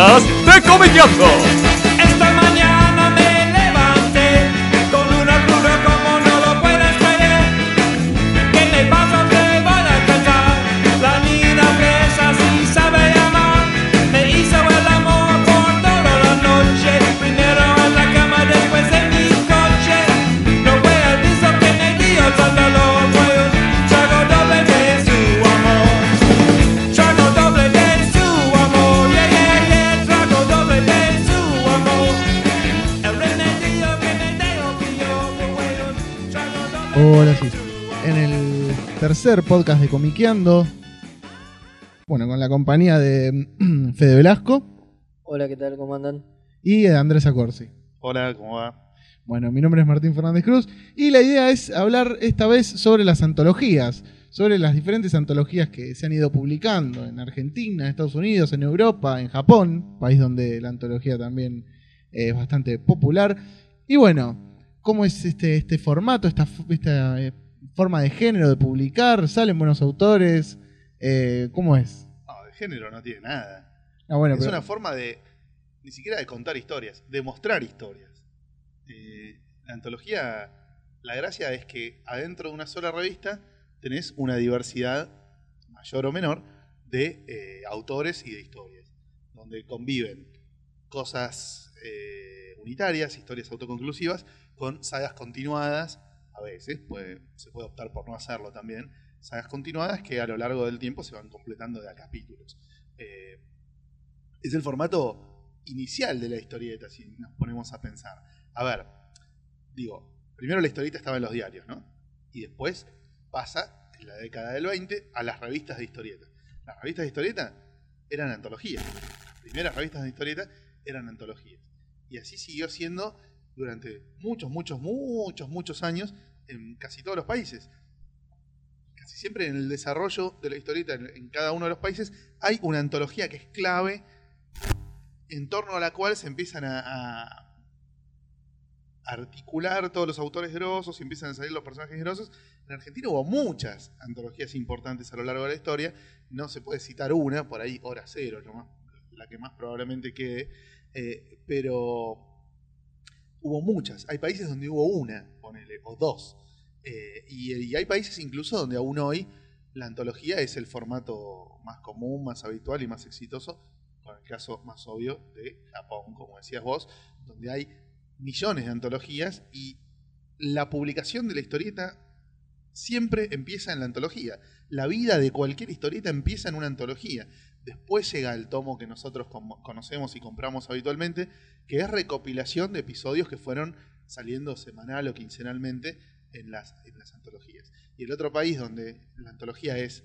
horas de Comediando. El tercer podcast de Comiqueando, bueno, con la compañía de Fede Velasco Hola, ¿qué tal? ¿Cómo andan? y de Andrés Acorsi. Hola, ¿cómo va? Bueno, mi nombre es Martín Fernández Cruz y la idea es hablar esta vez sobre las antologías, sobre las diferentes antologías que se han ido publicando en Argentina, en Estados Unidos, en Europa, en Japón, país donde la antología también es bastante popular. Y bueno, ¿cómo es este, este formato, esta eh, forma de género de publicar? ¿Salen buenos autores? Eh, ¿Cómo es? No, de género no tiene nada. Ah, bueno, es pero- una forma de, ni siquiera de contar historias, de mostrar historias. Eh, la antología, la gracia es que adentro de una sola revista tenés una diversidad mayor o menor de eh, autores y de historias, donde conviven cosas eh, unitarias, historias autoconclusivas, con sagas continuadas, a veces, puede- se puede optar por no hacerlo también, sagas continuadas que a lo largo del tiempo se van completando de a capítulos. Eh, es el formato inicial de la historieta, si nos ponemos a pensar. A ver, digo, primero la historieta estaba en los diarios, ¿no? Y después pasa, en la década del 20, a las revistas de historieta. Las revistas de historieta eran antologías. Las primeras revistas de historieta eran antologías. Y así siguió siendo durante muchos, muchos, muchos, muchos años en casi todos los países. Casi siempre en el desarrollo de la historieta en, cada uno de los países hay una antología que es clave en torno a la cual se empiezan a, a articular todos los autores grosos y empiezan a salir los personajes grosos. En Argentina hubo muchas antologías importantes a lo largo de la historia. No se puede citar una, por ahí hora cero, lo más- la que más probablemente quede. Eh, pero hubo muchas. Hay países donde hubo una, o dos. Eh, y, y hay países incluso donde aún hoy la antología es el formato más común, más habitual y más exitoso, con el caso más obvio de Japón, como decías vos, donde hay millones de antologías y la publicación de la historieta siempre empieza en la antología. La vida de cualquier historieta empieza en una antología. Después llega el tomo que nosotros conocemos y compramos habitualmente, que es recopilación de episodios que fueron saliendo semanal o quincenalmente en las, en las antologías. Y el otro país donde la antología es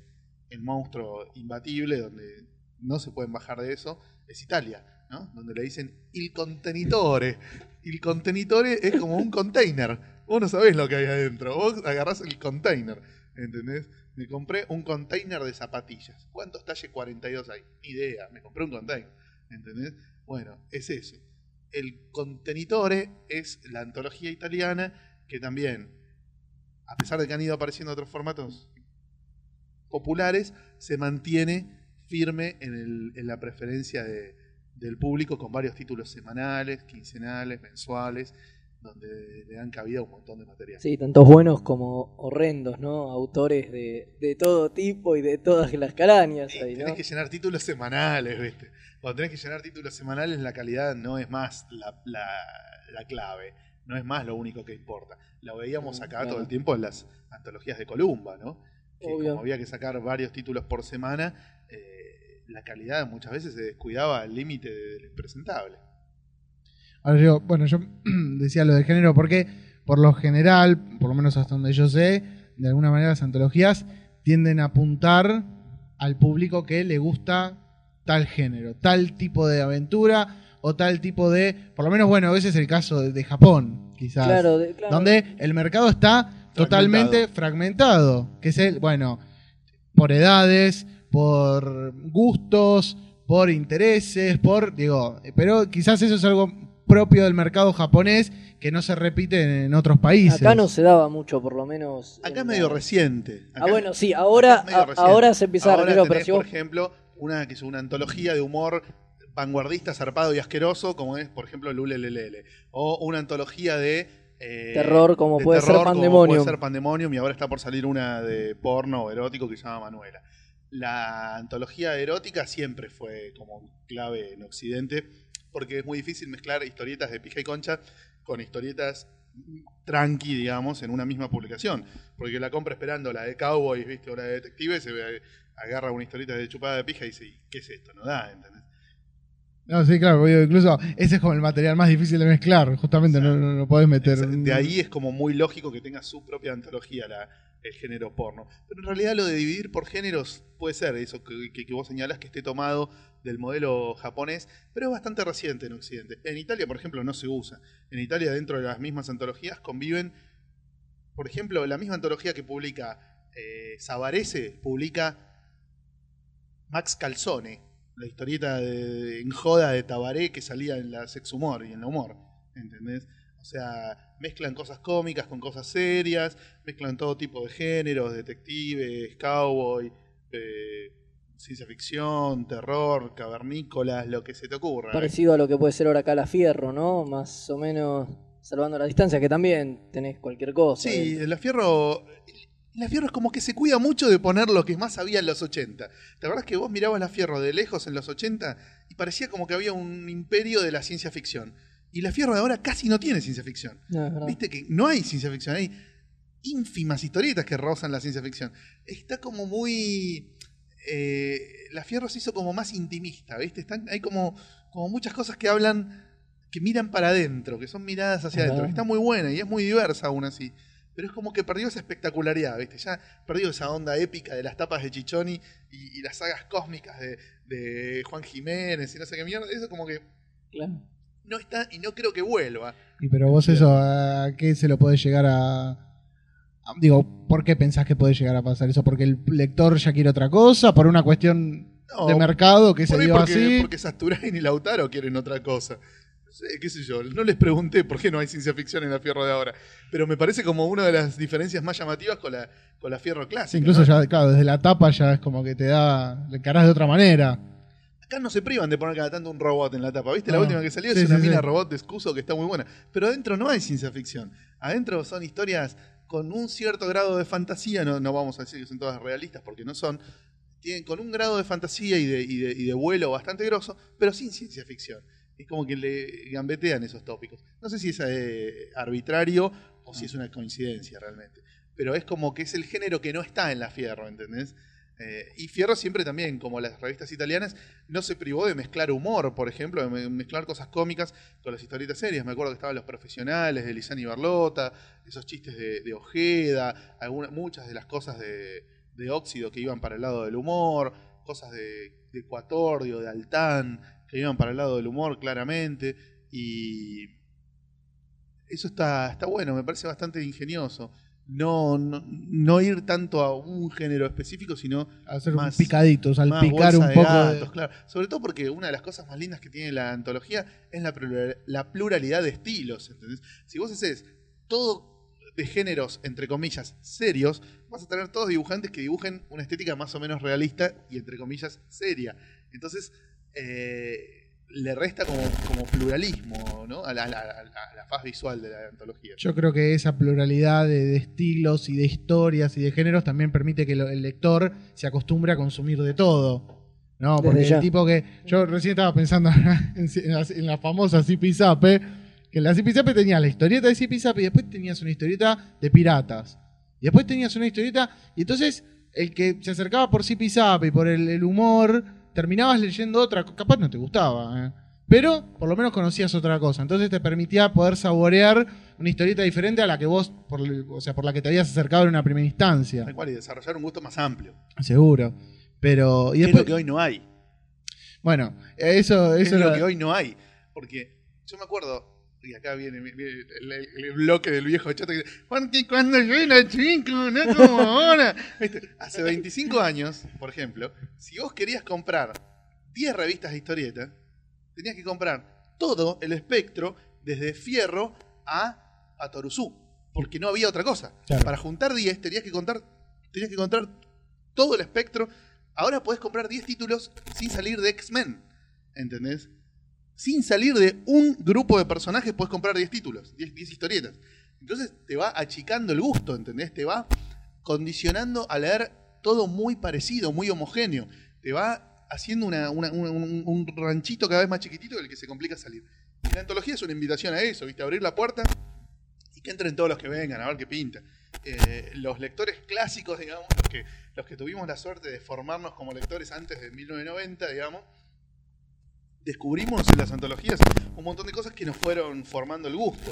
el monstruo imbatible, donde no se pueden bajar de eso, es Italia, ¿no? Donde le dicen il contenitore. Il contenitore es como un container. Vos no sabés lo que hay adentro. Vos agarrás el container, ¿entendés? Me compré un container de zapatillas. ¿Cuántos talle 42 hay? Ni idea, me compré un container, ¿entendés? Bueno, es eso. El contenitore es la antología italiana que también, a pesar de que han ido apareciendo otros formatos populares, se mantiene firme en, la preferencia de- del público con varios títulos semanales, quincenales, mensuales, donde le dan cabida a un montón de material. Sí, tantos buenos como horrendos, ¿no? Autores de, de todo tipo y de todas las carañas Sí, ahí, ¿no? tenés que llenar títulos semanales, ¿viste? Cuando tenés que llenar títulos semanales, la calidad no es más la, la- la clave, no es más lo único que importa. Lo veíamos Mm, acá claro. todo el tiempo en las antologías de Columba, ¿no? Que Obvio. como había que sacar varios títulos por semana, eh, la calidad muchas veces se descuidaba al límite de- del impresentable. Ahora yo, bueno, yo decía lo del género porque, por lo general, por lo menos hasta donde yo sé, de alguna manera las antologías tienden a apuntar al público que le gusta tal género, tal tipo de aventura o tal tipo de, por lo menos, bueno, ese es el caso de, de Japón, quizás, Claro, de- claro. donde el mercado está totalmente fragmentado, que es el, bueno, por edades, por gustos, por intereses, por, digo, pero quizás eso es algo propio del mercado japonés que no se repite en otros países. Acá no se daba mucho, por lo menos. Acá en es medio la- reciente. Ah, bueno, sí, ahora, a- ahora se empieza a Ahora repetir, pero por ejemplo, una que es una antología de humor vanguardista, zarpado y asqueroso, como es, por ejemplo, Lulelelele. O una antología de. eh, Terror, como de puede ser terror, como Pandemonium. puede ser Pandemonium, y ahora está por salir una de porno erótico que se llama Manuela. La antología erótica siempre fue como clave en Occidente, porque es muy difícil mezclar historietas de pija y concha con historietas tranqui, digamos, en una misma publicación. Porque la compra esperando la de Cowboys, ¿viste? O la de Detective, se agarra una historieta de chupada de pija y dice, "¿Y ¿qué es esto? No da, ¿entendés? No, sí, claro, incluso ese es como el material más difícil de mezclar, justamente no, no, no podés meter. De ahí es como muy lógico que tenga su propia antología la, el género porno. Pero en realidad lo de dividir por géneros puede ser eso que, vos señalás que esté tomado del modelo japonés, pero es bastante reciente en Occidente. En Italia, por ejemplo, no se usa. En Italia, dentro de las mismas antologías, conviven, por ejemplo, la misma antología que publica eh, Savarese, publica Max Calzone, la historieta de, en joda de Tabaré que salía en la sex humor y en la humor. ¿Entendés? O sea, mezclan cosas cómicas con cosas serias, mezclan todo tipo de géneros, detectives, cowboy, eh, ciencia ficción, terror, cavernícolas, lo que se te ocurra. ¿eh? Parecido a lo que puede ser ahora acá la Fierro, ¿no? Más o menos salvando la distancia, que también tenés cualquier cosa. Sí, ¿eh? la Fierro. La Fierro es como que se cuida mucho de poner lo que más había en los 80. ¿Te acuerdas que vos mirabas la Fierro de lejos en los 80 y parecía como que había un imperio de la ciencia ficción? Y la Fierro de ahora casi no tiene ciencia ficción. No. Viste que no hay ciencia ficción, hay ínfimas historietas que rozan la ciencia ficción. Está como muy. eh, la Fierro se hizo como más intimista, ¿viste? Están, hay como, como muchas cosas que hablan, que miran para adentro, que son miradas hacia adentro. Está muy buena y es muy diversa aún así. Pero es como que perdió esa espectacularidad, ¿viste? Ya perdió esa onda épica de las tapas de Chichoni y, y las sagas cósmicas de, de Juan Jiménez y no sé qué mierda. Eso como que Claro. No está y no creo que vuelva. Y pero vos eso, ¿a qué se lo podés llegar a, Digo, ¿por qué pensás que puede llegar a pasar eso? ¿Porque el lector ya quiere otra cosa? ¿Por una cuestión No, de mercado que se dio porque, así? porque Sasturain y Lautaro quieren otra cosa. Qué sé yo. No les pregunté por qué no hay ciencia ficción en la Fierro de ahora. Pero me parece como una de las diferencias más llamativas con la, con la Fierro clásica. Sí, incluso ¿no? ya, claro, desde la tapa ya es como que te da. Le encarás de otra manera. Acá no se privan de poner cada tanto un robot en la tapa. ¿Viste? La última que salió Sí, es una sí, mina sí. robot de excuso que está muy buena. Pero adentro no hay ciencia ficción. Adentro son historias con un cierto grado de fantasía. No, no vamos a decir que son todas realistas porque no son. Tienen con un grado de fantasía y de, y de- y de vuelo bastante grosso, pero sin ciencia ficción. Es como que le gambetean esos tópicos. No sé si es eh, arbitrario o si es una coincidencia realmente. Pero es como que es el género que no está en la Fierro, ¿entendés? Eh, y Fierro siempre también, como las revistas italianas, no se privó de mezclar humor, por ejemplo, de me- mezclar cosas cómicas con las historietas serias. Me acuerdo que estaban los profesionales de Lisani Barlota, esos chistes de, Ojeda, algunas, muchas de las cosas de, de Óxido que iban para el lado del humor, cosas de, de Ecuatordio, de Altán, que iban para el lado del humor claramente. Y eso está bueno, me parece bastante ingenioso. No, no, no ir tanto a un género específico, sino Hacer Más- un picadito, más salpicar bolsa un poco. gatos, de- claro. Sobre todo porque una de las cosas más lindas que tiene la antología es la, la pluralidad de estilos. ¿entendés? Si vos haces todo de géneros, entre comillas, serios, vas a tener todos dibujantes que dibujen una estética más o menos realista y, entre comillas, seria. Entonces, eh, le resta como, como pluralismo ¿no? a, la, a la- a faz visual de la antología. Yo creo que esa pluralidad de, de estilos y de historias y de géneros también permite que lo- el lector se acostumbre a consumir de todo. No, Desde porque ya. el tipo que. Yo recién estaba pensando en, en la, en la famosa Zipizape, que en la Zipizape tenías la historieta de Zipizape y después tenías una historieta de piratas. Y después tenías una historieta. Y entonces el que se acercaba por Zipizape y por el, el humor, terminabas leyendo otra. Capaz no te gustaba, ¿eh? Pero por lo menos conocías otra cosa. Entonces te permitía poder saborear una historieta diferente a la que vos, por, o sea, por la que te habías acercado en una primera instancia. Tal cual, y desarrollar un gusto más amplio. Seguro. Pero. Y es lo que hoy no hay. Bueno, eso, es eso lo era- que hoy no hay. Porque yo me acuerdo, y acá viene, viene el, bloque del viejo chato que dice, porque cuando yo era chico, no como ahora. ¿Viste? Hace 25 años, por ejemplo, si vos querías comprar 10 revistas de historieta, tenías que comprar todo el espectro desde Fierro a, a Torusú. Porque no había otra cosa. Claro. Para juntar 10 tenías que contar, tenías que contar todo el espectro. Ahora podés comprar 10 títulos sin salir de X-Men. ¿entendés? Sin salir de un grupo de personajes puedes comprar 10 títulos, 10, 10 historietas. Entonces te va achicando el gusto, ¿entendés? Te va condicionando a leer todo muy parecido, muy homogéneo. Te va haciendo un ranchito cada vez más chiquitito del que se complica salir. Y la antología es una invitación a eso, ¿viste? Abrir la puerta y que entren todos los que vengan, a ver qué pinta. Eh, los lectores clásicos, digamos, los que, los que tuvimos la suerte de formarnos como lectores antes de 1990, digamos, descubrimos en las antologías un montón de cosas que nos fueron formando el gusto.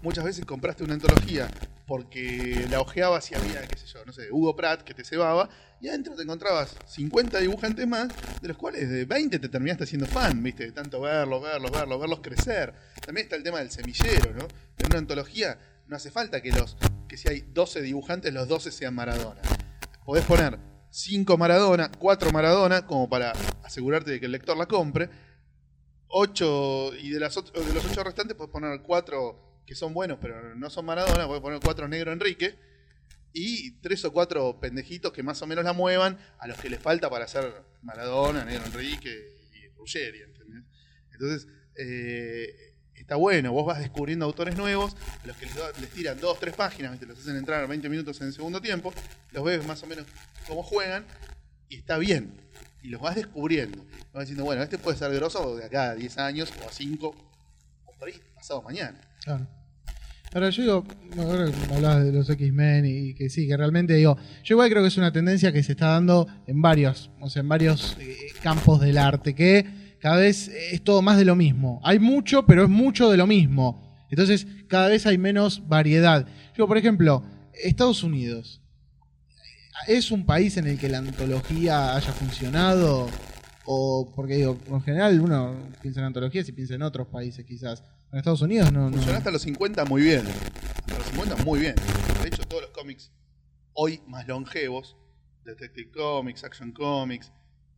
Muchas veces compraste una antología porque la ojeabas y había, qué sé yo, no sé, Hugo Pratt que te cebaba, y adentro te encontrabas 50 dibujantes más, de los cuales de 20 te terminaste haciendo fan, ¿viste? De tanto verlos, verlos, verlos, verlos crecer. También está el tema del semillero, ¿no? En una antología no hace falta que los que si hay 12 dibujantes, los 12 sean Maradona. Podés poner 5 Maradona, 4 Maradona, como para asegurarte de que el lector la compre. 8 y de, las de los 8 restantes podés poner 4 que son buenos, pero no son Maradona, podés poner 4 Negro Enrique. Y 3 o 4 pendejitos que más o menos la muevan a los que les falta para hacer Maradona, Negro Enrique y Ruggeri, ¿entendés? Entonces, eh, está bueno, vos vas descubriendo autores nuevos, a los que les, les tiran 2, 3 páginas, los hacen entrar 20 minutos en el segundo tiempo, los ves más o menos cómo juegan, y está bien. Y los vas descubriendo. Vas diciendo, bueno, este puede ser grosso de acá a 10 años, o a 5, o por ahí pasado mañana. Claro. Ahora yo digo, ahora hablabas de los X-Men y que sí, que realmente digo, yo igual creo que es una tendencia que se está dando en varios, o sea, en varios eh, campos del arte, que cada vez es todo más de lo mismo. Hay mucho, pero es mucho de lo mismo. Entonces, cada vez hay menos variedad. Yo, por ejemplo, Estados Unidos, ¿es un país en el que la antología haya funcionado? O, porque digo, en general uno piensa en antologías y piensa en otros países quizás. En Estados Unidos no. no. Funcionó hasta los 50 muy bien. Hasta los 50 muy bien. De hecho, todos los cómics hoy más longevos, Detective Comics, Action Comics,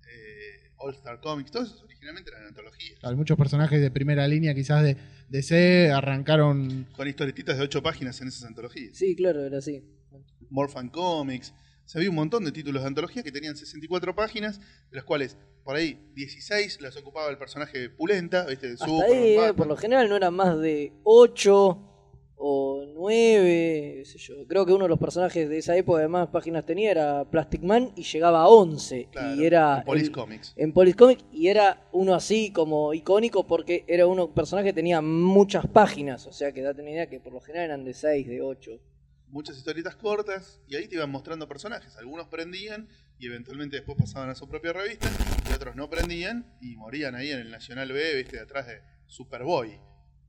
eh, All Star Comics, todos esos originalmente eran antologías. Hay muchos personajes de primera línea quizás de DC arrancaron Con historietitas de 8 páginas en esas antologías. Sí, claro, era así. Morphan Comics. Se había un montón de títulos de antología que tenían 64 páginas, de las cuales por ahí 16 las ocupaba el personaje Pulenta, ¿viste? Hasta Superman, ahí, eh, por lo general no eran más de 8 o 9, qué sé yo. Creo que uno de los personajes de esa época de más páginas tenía era Plastic Man y llegaba a 11. Claro, y era en Police el- Comics. en Police Comics y era uno así como icónico porque era uno un personaje que tenía muchas páginas, o sea que date una idea que por lo general eran de 6, de 8. Muchas historietas cortas y ahí te iban mostrando personajes. Algunos prendían y eventualmente después pasaban a su propia revista y otros no prendían y morían ahí en el Nacional B, viste, detrás de Superboy.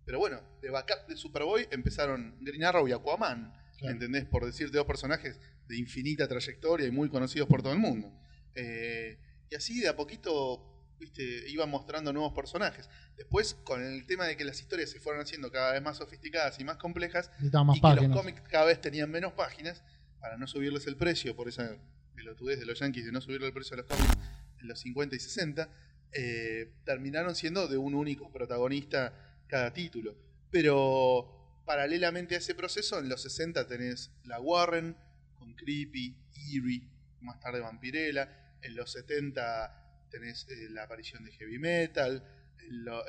Pero bueno, de backup de Superboy empezaron Green Arrow y Aquaman, Claro. ¿entendés? Por decirte dos personajes de infinita trayectoria y muy conocidos por todo el mundo. Eh, y así de a poquito viste, iban mostrando nuevos personajes. Después, con el tema de que las historias se fueron haciendo cada vez más sofisticadas y más complejas, más y que los cómics cada vez tenían menos páginas para no subirles el precio por esa pelotudez de los yankees de no subirle el precio a los cómics en los 50 y 60 eh, terminaron siendo de un único protagonista cada título. Pero paralelamente a ese proceso en los 60 tenés la Warren con Creepy, Eerie más tarde Vampirella en los 70 tenés eh, la aparición de Heavy Metal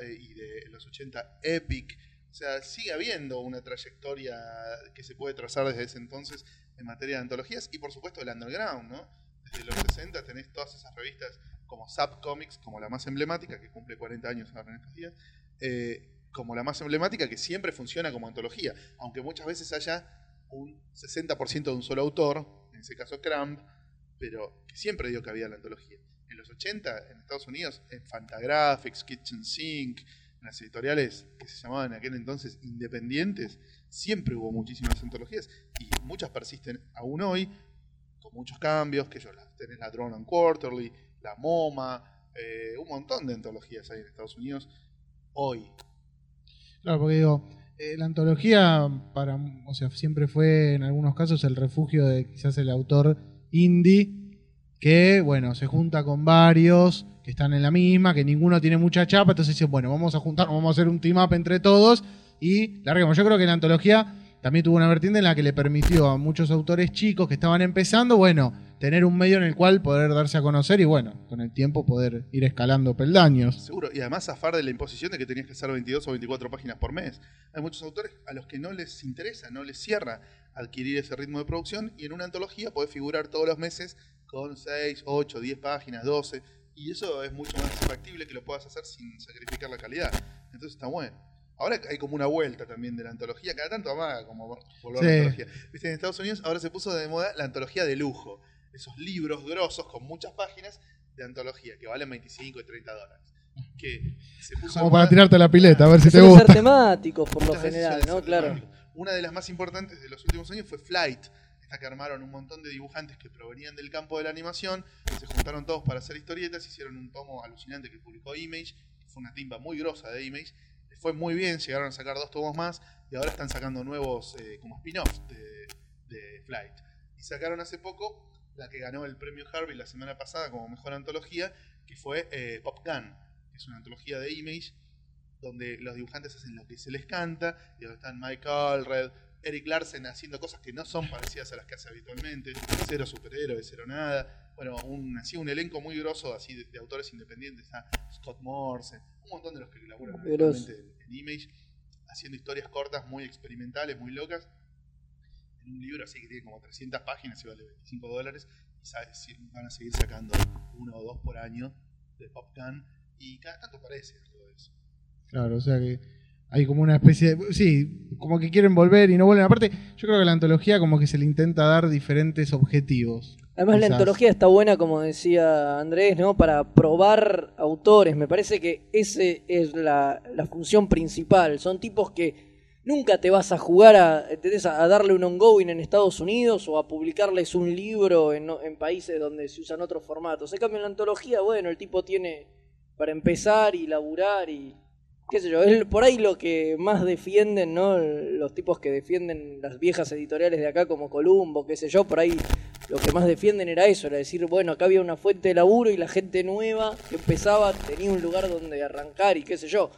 eh, y de los 80 Epic o sea, sigue habiendo una trayectoria que se puede trazar desde ese entonces en materia de antologías y por supuesto el underground, ¿no? Desde los 60 tenés todas esas revistas como Zap Comics, como la más emblemática, que cumple 40 años ahora en estos días, eh, como la más emblemática que siempre funciona como antología, aunque muchas veces haya un 60% de un solo autor, en ese caso Cramp, pero que siempre dio cabida a la antología. En los 80, en Estados Unidos, en Fantagraphics, Kitchen Sink, en las editoriales que se llamaban en aquel entonces independientes, siempre hubo muchísimas antologías y muchas persisten aún hoy, con muchos cambios, que yo tenés la Drone and Quarterly, la MoMA, eh, un montón de antologías hay en Estados Unidos hoy. Claro, porque digo, eh, la antología para, o sea, siempre fue en algunos casos el refugio de quizás el autor indie que, bueno, se junta con varios que están en la misma, que ninguno tiene mucha chapa, entonces dicen, bueno, vamos a juntarnos, vamos a hacer un team up entre todos y larguemos. Yo creo que la antología también tuvo una vertiente en la que le permitió a muchos autores chicos que estaban empezando, bueno, tener un medio en el cual poder darse a conocer y bueno, con el tiempo poder ir escalando peldaños. Seguro, y además zafar de la imposición de que tenías que hacer 22 o 24 páginas por mes. Hay muchos autores a los que no les interesa, no les cierra adquirir ese ritmo de producción y en una antología podés figurar todos los meses con 6, 8, 10 páginas, 12 y eso es mucho más factible que lo puedas hacer sin sacrificar la calidad. Entonces está bueno. Ahora hay como una vuelta también de la antología, cada tanto más como volver a la Sí. antología. Viste, en Estados Unidos ahora se puso de moda la antología de lujo. Esos libros grosos con muchas páginas de antología que valen 25 y 30 dólares. Que se puso Como de para tirarte la pileta, a ver si te Suelen ser gusta. temáticos por lo general, ¿no? Claro. temático. Una de las más importantes de los últimos años fue Flight, que armaron un montón de dibujantes que provenían del campo de la animación, se juntaron todos para hacer historietas, hicieron un tomo alucinante que publicó Image, que fue una timba muy grosa de Image, les fue muy bien, llegaron a sacar dos tomos más y ahora están sacando nuevos eh, como spin-offs de, Flight. Y sacaron hace poco la que ganó el premio Harvey la semana pasada como mejor antología, que fue eh, Pop Gun, que es una antología de Image donde los dibujantes hacen lo que se les canta, y donde están Mike Allred, Eric Larsen haciendo cosas que no son parecidas a las que hace habitualmente, cero superhéroes, cero nada. Bueno, un, así un elenco muy grosso así de, de autores independientes, está Scott Morse, un montón de los que laburan habitualmente en, en Image, haciendo historias cortas muy experimentales, muy locas. En un libro así que tiene como 300 páginas y vale 25 dólares, y sa- si- van a seguir sacando uno o dos por año de Pop Gun, y cada tanto parece de eso. Claro, o sea que hay como una especie de... Sí, como que quieren volver y no vuelven. Aparte, yo creo que la antología como que se le intenta dar diferentes objetivos. Además, la antología está buena, como decía Andrés, ¿no? Para probar autores. Me parece que esa es la, la función principal. Son tipos que nunca te vas a jugar a, a darle un ongoing en Estados Unidos o a publicarles un libro en, en países donde se usan otros formatos. En cambio, en la antología, bueno, el tipo tiene para empezar y laburar y qué sé yo, por ahí lo que más defienden, ¿no? Los tipos que defienden las viejas editoriales de acá como Columbo, qué sé yo, por ahí lo que más defienden era eso, era decir, bueno, acá había una fuente de laburo y la gente nueva que empezaba tenía un lugar donde arrancar y qué sé yo.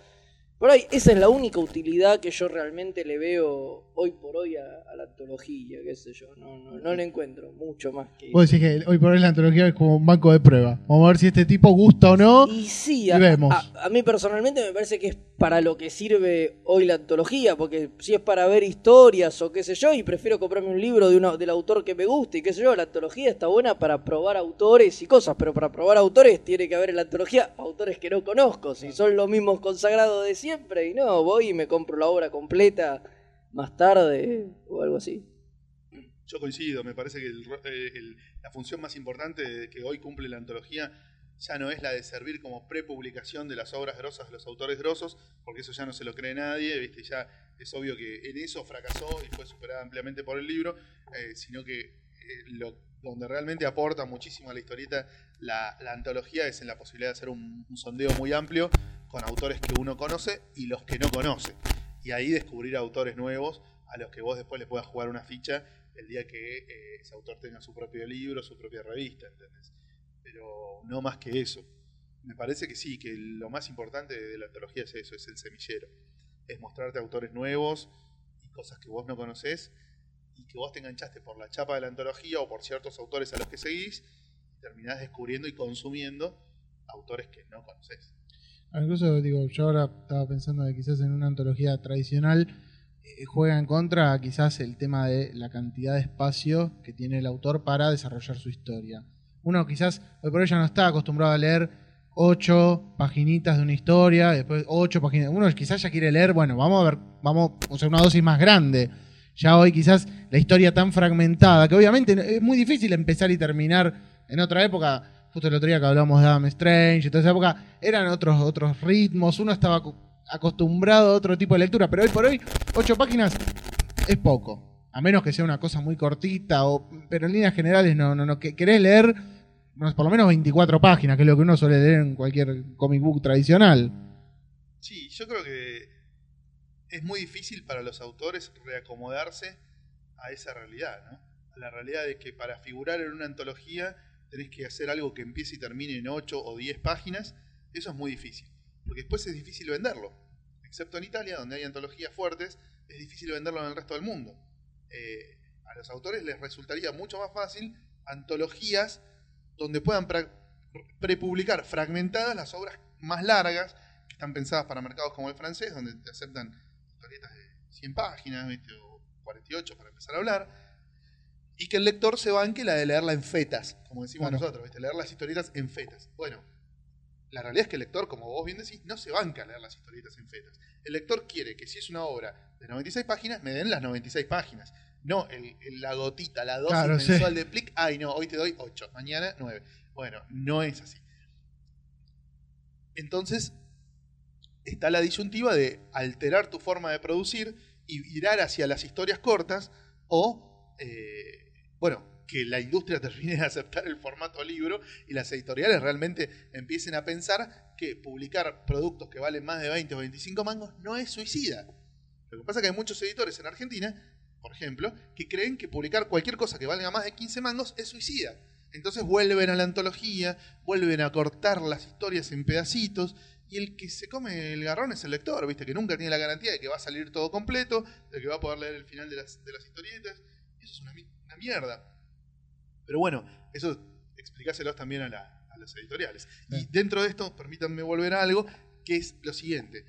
Por ahí, esa es la única utilidad que yo realmente le veo hoy por hoy a, a la antología, qué sé yo. No, no, no le encuentro mucho más que Vos decís que hoy por hoy la antología es como un banco de prueba. Vamos a ver si este tipo gusta o no. Y sí, Y a, vemos. a- a mí personalmente me parece que es para lo que sirve hoy la antología, porque si es para ver historias o qué sé yo, y prefiero comprarme un libro de uno, del autor que me guste y qué sé yo, la antología está buena para probar autores y cosas, pero para probar autores tiene que haber en la antología autores que no conozco, si son los mismos consagrados de siempre, y no, voy y me compro la obra completa más tarde o algo así. Yo coincido, me parece que eh, la función más importante que hoy cumple la antología ya no es la de servir como prepublicación de las obras grosas de los autores grosos, porque eso ya no se lo cree nadie, ¿viste? ya es obvio que en eso fracasó y fue superada ampliamente por el libro, eh, sino que eh, donde realmente aporta muchísimo a la historieta la, la antología es en la posibilidad de hacer un sondeo muy amplio con autores que uno conoce y los que no conoce. Y ahí descubrir autores nuevos a los que vos después le puedas jugar una ficha el día que eh, ese autor tenga su propio libro, su propia revista, ¿entendés? Pero no más que eso. Me parece que sí, que lo más importante de la antología es eso, es el semillero. Es mostrarte autores nuevos y cosas que vos no conocés y que vos te enganchaste por la chapa de la antología o por ciertos autores a los que seguís y terminás descubriendo y consumiendo autores que no conoces. Incluso, digo, yo ahora estaba pensando de quizás en una antología tradicional eh, juega en contra quizás el tema de la cantidad de espacio que tiene el autor para desarrollar su historia. Uno quizás hoy por hoy ya no está acostumbrado a leer ocho paginitas de una historia, después ocho páginas. Uno quizás ya quiere leer, bueno, vamos a ver, vamos, o sea, una dosis más grande. Ya hoy quizás la historia tan fragmentada, que obviamente es muy difícil empezar y terminar en otra época. Justo el otro día que hablamos de Adam Strange, toda esa época, eran otros, otros ritmos, uno estaba acostumbrado a otro tipo de lectura, pero hoy por hoy, ocho páginas es poco. A menos que sea una cosa muy cortita, o, pero en líneas generales no, no, no. que- Querés leer por lo menos 24 páginas, que es lo que uno suele leer en cualquier comic book tradicional. Sí, yo creo que es muy difícil para los autores reacomodarse a esa realidad, ¿no? A la realidad de que para figurar en una antología tenés que hacer algo que empiece y termine en 8 o 10 páginas. Eso es muy difícil, porque después es difícil venderlo. Excepto en Italia, donde hay antologías fuertes, es difícil venderlo en el resto del mundo. Eh, a los autores les resultaría mucho más fácil antologías donde puedan prepublicar fragmentadas las obras más largas que están pensadas para mercados como el francés, donde te aceptan historietas de 100 páginas, ¿viste? o 48 para empezar a hablar, y que el lector se banque la de leerla en fetas, como decimos Claro. nosotros, ¿viste? leer las historietas en fetas. Bueno, la realidad es que el lector, como vos bien decís, no se banca a leer las historietas en fetas. El lector quiere que si es una obra de 96 páginas, me den las 96 páginas. No el, el- la gotita, la dosis Claro, sí. mensual de plic. Ay, no, hoy te doy 8, mañana 9. Bueno, no es así. Entonces, está la disyuntiva de alterar tu forma de producir y virar hacia las historias cortas o, eh, bueno, que la industria termine de aceptar el formato libro y las editoriales realmente empiecen a pensar que publicar productos que valen más de 20 o 25 mangos no es suicida. Lo que pasa es que hay muchos editores en Argentina, por ejemplo, que creen que publicar cualquier cosa que valga más de 15 mangos es suicida. Entonces vuelven a la antología, vuelven a cortar las historias en pedacitos y el que se come el garrón es el lector, ¿viste? Que nunca tiene la garantía de que va a salir todo completo, de que va a poder leer el final de las, de las historietas. Eso es una, mierda. Pero bueno, eso explicáselos también a, la- a las editoriales. Y dentro de esto, permítanme volver a algo, que es lo siguiente.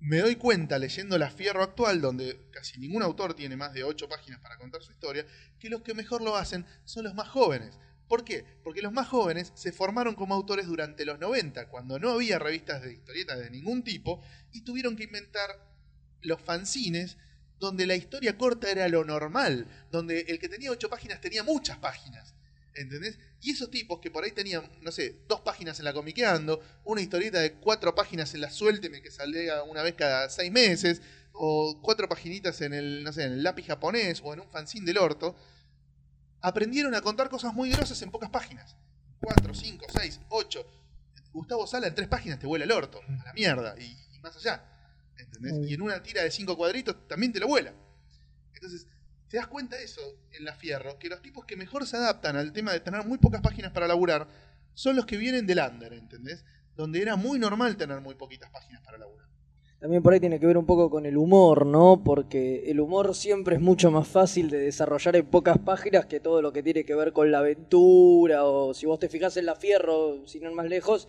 Me doy cuenta leyendo La Fierro actual, donde casi ningún autor tiene más de 8 páginas para contar su historia, que los que mejor lo hacen son los más jóvenes. ¿Por qué? Porque los más jóvenes se formaron como autores durante los 90, cuando no había revistas de historietas de ningún tipo, y tuvieron que inventar los fanzines, donde la historia corta era lo normal, donde el que tenía 8 páginas tenía muchas páginas. ¿Entendés? Y esos tipos que por ahí tenían, no sé, dos páginas en la comiqueando, una historieta de cuatro páginas en la suélteme que salía una vez cada seis meses, o cuatro paginitas en el, no sé, en el lápiz japonés o en un fanzine del orto, aprendieron a contar cosas muy grosas en pocas páginas. Cuatro, cinco, seis, ocho. Gustavo Sala en tres páginas te vuela el orto, a la mierda, y más allá. ¿Entendés? Y en una tira de cinco cuadritos también te lo vuela. Entonces, te das cuenta de eso en la Fierro, que los tipos que mejor se adaptan al tema de tener muy pocas páginas para laburar son los que vienen del under, ¿entendés? Donde era muy normal tener muy poquitas páginas para laburar. También por ahí tiene que ver un poco con el humor, ¿no? Porque el humor siempre es mucho más fácil de desarrollar en pocas páginas que todo lo que tiene que ver con la aventura o si vos te fijás en La Fierro, sin ir más lejos,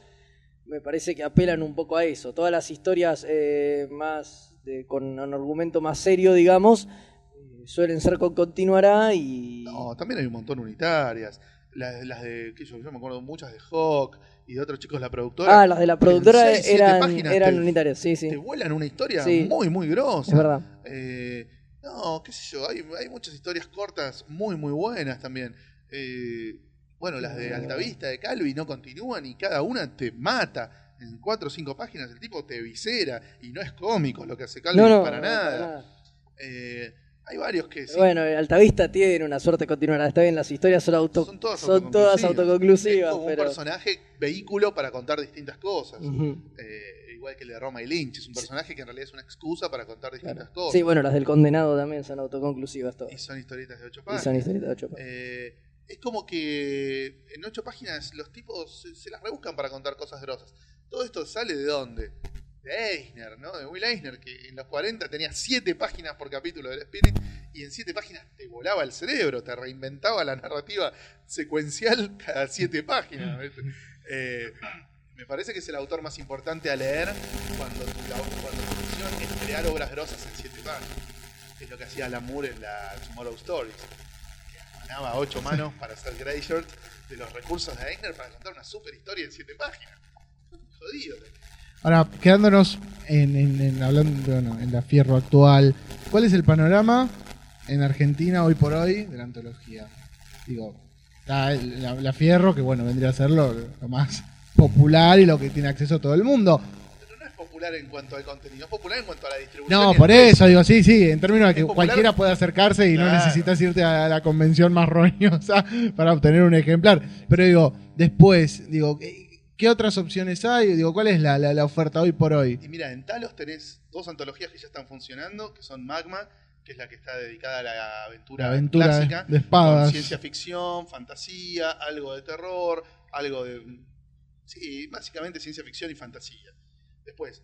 me parece que apelan un poco a eso. Todas las historias eh, más de- con un argumento más serio, digamos, eh, suelen ser con continuará y... No, también hay un montón unitarias. Las, las de, sé yo, yo me acuerdo muchas de Hawk y de otros chicos de la productora. Ah, las de la productora seis, eran, páginas eran te- unitarias, sí, sí. Te vuelan una historia Sí. muy, muy grosa. Es verdad. Eh, no, qué sé yo, hay, hay muchas historias cortas muy, muy buenas también. Eh, bueno, las de Altavista, de Calvi, no continúan y cada una te mata. En cuatro o cinco páginas el tipo te visera y no es cómico lo que hace Calvi No, no, para no, nada. Eh, hay varios que sí. Bueno, Altavista tiene una suerte continuará. Está bien, las historias son, auto, son todas son todas autoconclusivas. autoconclusivas, Es como pero... un personaje vehículo para contar distintas cosas. Eh, igual que el de Roma y Lynch. Es un personaje que en realidad es una excusa para contar distintas claro. cosas. Sí, bueno, las del condenado también son autoconclusivas Y todas. son historietas de ocho Y páginas. son historias de ocho páginas. Eh, es como que en ocho páginas los tipos se, las rebuscan para contar cosas grosas. Todo esto sale de dónde? De Eisner, ¿no? De Will Eisner, que en los 40 tenía siete páginas por capítulo del Spirit y en siete páginas te volaba el cerebro, te reinventaba la narrativa secuencial cada siete páginas. Eh, me parece que es el autor más importante a leer cuando tu, cuando es crear obras grosas en siete páginas. Es lo que hacía Alan Moore en la Tomorrow Stories ganaba ocho manos para hacer Greyshot de los recursos de Eisner para contar una super historia en siete páginas. Jodido. Ahora, quedándonos en, en- en- hablando bueno, en la Fierro actual, ¿cuál es el panorama en Argentina hoy por hoy de la antología? Digo, el- la, la Fierro, que bueno, vendría a ser lo, lo más popular y lo que tiene acceso todo el mundo. Popular en cuanto al contenido, es popular en cuanto a la distribución. No, por eso, digo, sí, sí, en términos de que popular. cualquiera puede acercarse y no necesitas irte a la convención más roñosa para obtener un ejemplar. Pero digo, después, digo, ¿qué, qué otras opciones hay? Digo, ¿cuál es la, la- la oferta hoy por hoy? Y mira, en Talos tenés dos antologías que ya están funcionando, que son Magma, que es la que está dedicada a la aventura, La aventura clásica, de espadas. con ciencia ficción, fantasía, algo de terror, algo de... Sí, básicamente ciencia ficción y fantasía. Después,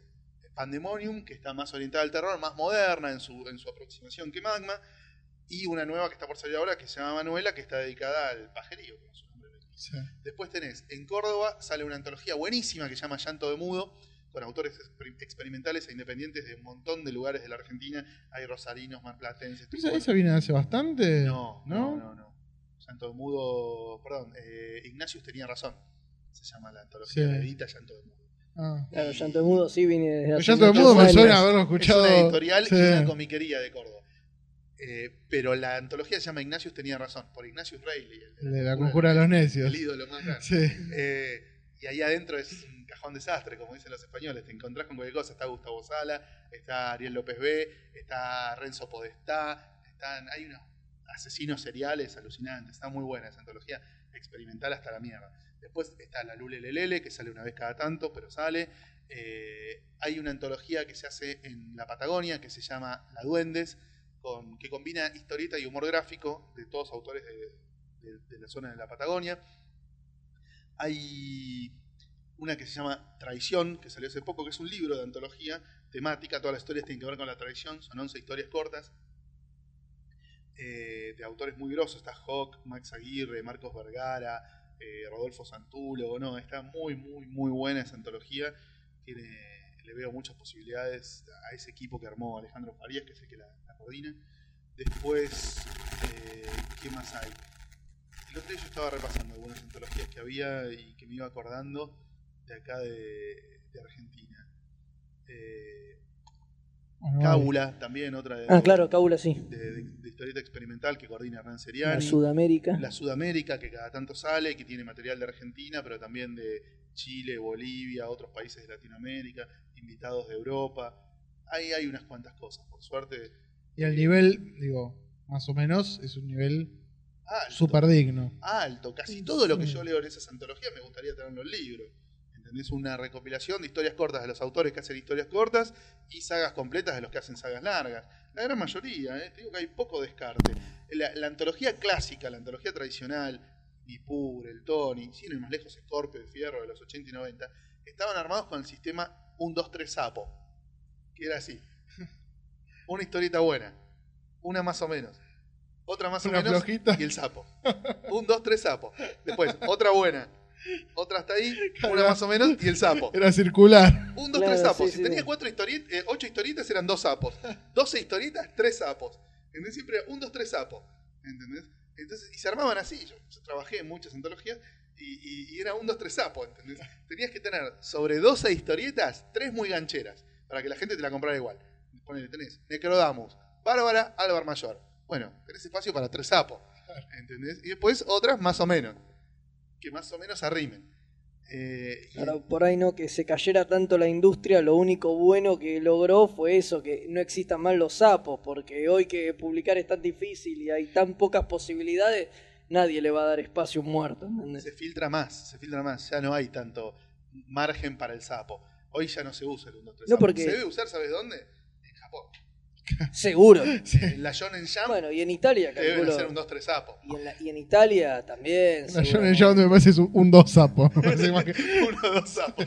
Pandemonium, que está más orientada al terror, más moderna en su, en su aproximación que Magma. y una nueva que está por salir ahora que se llama Manuela, que está dedicada al pajerío, como su nombre lo. Sí. Después tenés, en Córdoba sale una antología buenísima que se llama Llanto de Mudo, con autores exper- experimentales e independientes de un montón de lugares de la Argentina. Hay rosarinos, marplatenses. ¿Esa, tucumanos. esa viene hace bastante? No, no, ¿No? no, no. Llanto de Mudo, perdón, eh, tenía razón. Se llama la antología Sí. de Edita Llanto de Mudo. Ah. Claro, Llanto de Mudo sí viene desde hace llanto de mudo me suena haberlo escuchado. Es una editorial Sí. y una comiquería de Córdoba. Eh, pero la antología se llama Ignatius tenía razón, por Ignatius Reilly, el, de la conjura de los necios. el ídolo más grande. Sí. Eh, y ahí adentro es un cajón desastre, como dicen los españoles. Te encontrás con cualquier cosa. Está Gustavo Sala, está Ariel López B, está Renzo Podestá, están, hay unos asesinos seriales alucinantes. Está muy buena esa antología experimental hasta la mierda. Después está la Lule Lelele, que sale una vez cada tanto, pero sale. Eh, hay una antología que se hace en la Patagonia que se llama La Duendes, que combina historieta y humor gráfico de todos autores de la zona de la Patagonia. Hay una que se llama Traición, que salió hace poco, que es un libro de antología temática. Todas las historias tienen que ver con la traición. Son 11 historias cortas eh, de autores muy grosos. Está Hawk, Max Aguirre, Marcos Vergara, eh, Rodolfo Santulo. No, está muy, muy, muy buena esa antología. Tiene, le veo muchas posibilidades a ese equipo que armó Alejandro Farías, que es el que la, coordina. Después, eh, ¿qué más hay? El otro día yo estaba repasando algunas antologías que había y que me iba acordando de acá de, Argentina. Eh, Cábula, también otra de, Ah, claro, Cábula sí. de, de- de historieta experimental que coordina Hernán La. Sudamérica. La Sudamérica, que cada tanto sale, que tiene material de Argentina, pero también de Chile, Bolivia, otros países de Latinoamérica, invitados de Europa. Ahí hay unas cuantas cosas, por suerte. Y el nivel, digo, más o menos, es un nivel Alto, súper digno. alto. Casi todo lo que yo leo en esas antologías me gustaría tener en los libros. ¿Entendés? Una recopilación de historias cortas de los autores que hacen historias cortas y sagas completas de los que hacen sagas largas. La gran mayoría, ¿eh? te digo que hay poco descarte. La, la antología clásica, la antología tradicional, Nippur, el Tony, sin ir más lejos, Scorpio, el Fierro de los 80 y 90, estaban armados con el sistema 1, 2, 3 sapo. Que era así. Una historieta buena, una más o menos, otra más o Una menos flojita. y el sapo. Un, dos, tres sapo. Después, otra buena. Otra hasta ahí, una más o menos, y el sapo. Era circular. Un, dos, Claro, tres sapos. sí, si sí, tenía sí. cuatro historietas, eh, ocho historietas eran dos sapos. Doce historietas, tres sapos. ¿Entendés? Siempre un, dos, tres sapos. ¿Entendés? Entonces, y se armaban así. Yo, yo trabajé en muchas antologías y, y- y era un, dos, tres sapos. ¿entendés? Tenías que tener sobre 12 historietas, tres muy gancheras, para que la gente te la comprara igual. Ponele, tenés Necrodamus, Bárbara, Álvar Mayor. Bueno, tenés espacio para tres sapos. ¿Entendés? Y después otras más o menos. Que más o menos arrimen. Eh, Ahora, por ahí no que se cayera tanto la industria, lo único bueno que logró fue eso, que no existan más los sapos, porque hoy que publicar es tan difícil y hay tan pocas posibilidades, nadie le va a dar espacio a un muerto. ¿entendés? se filtra más, se filtra más. Ya no hay tanto margen para el sapo. Hoy ya no se usa el 1, 2, 3 No, porque- Se debe usar, ¿sabes dónde? En Japón. Seguro. En la Shonen Jump Bueno, y en Italia, te deben calculo. hacer un 2, 3 sapo. Y en, la- y en Italia también. La Shonen. Jump me parece un, un dos sapo. Me parece más que- Uno, dos sapos.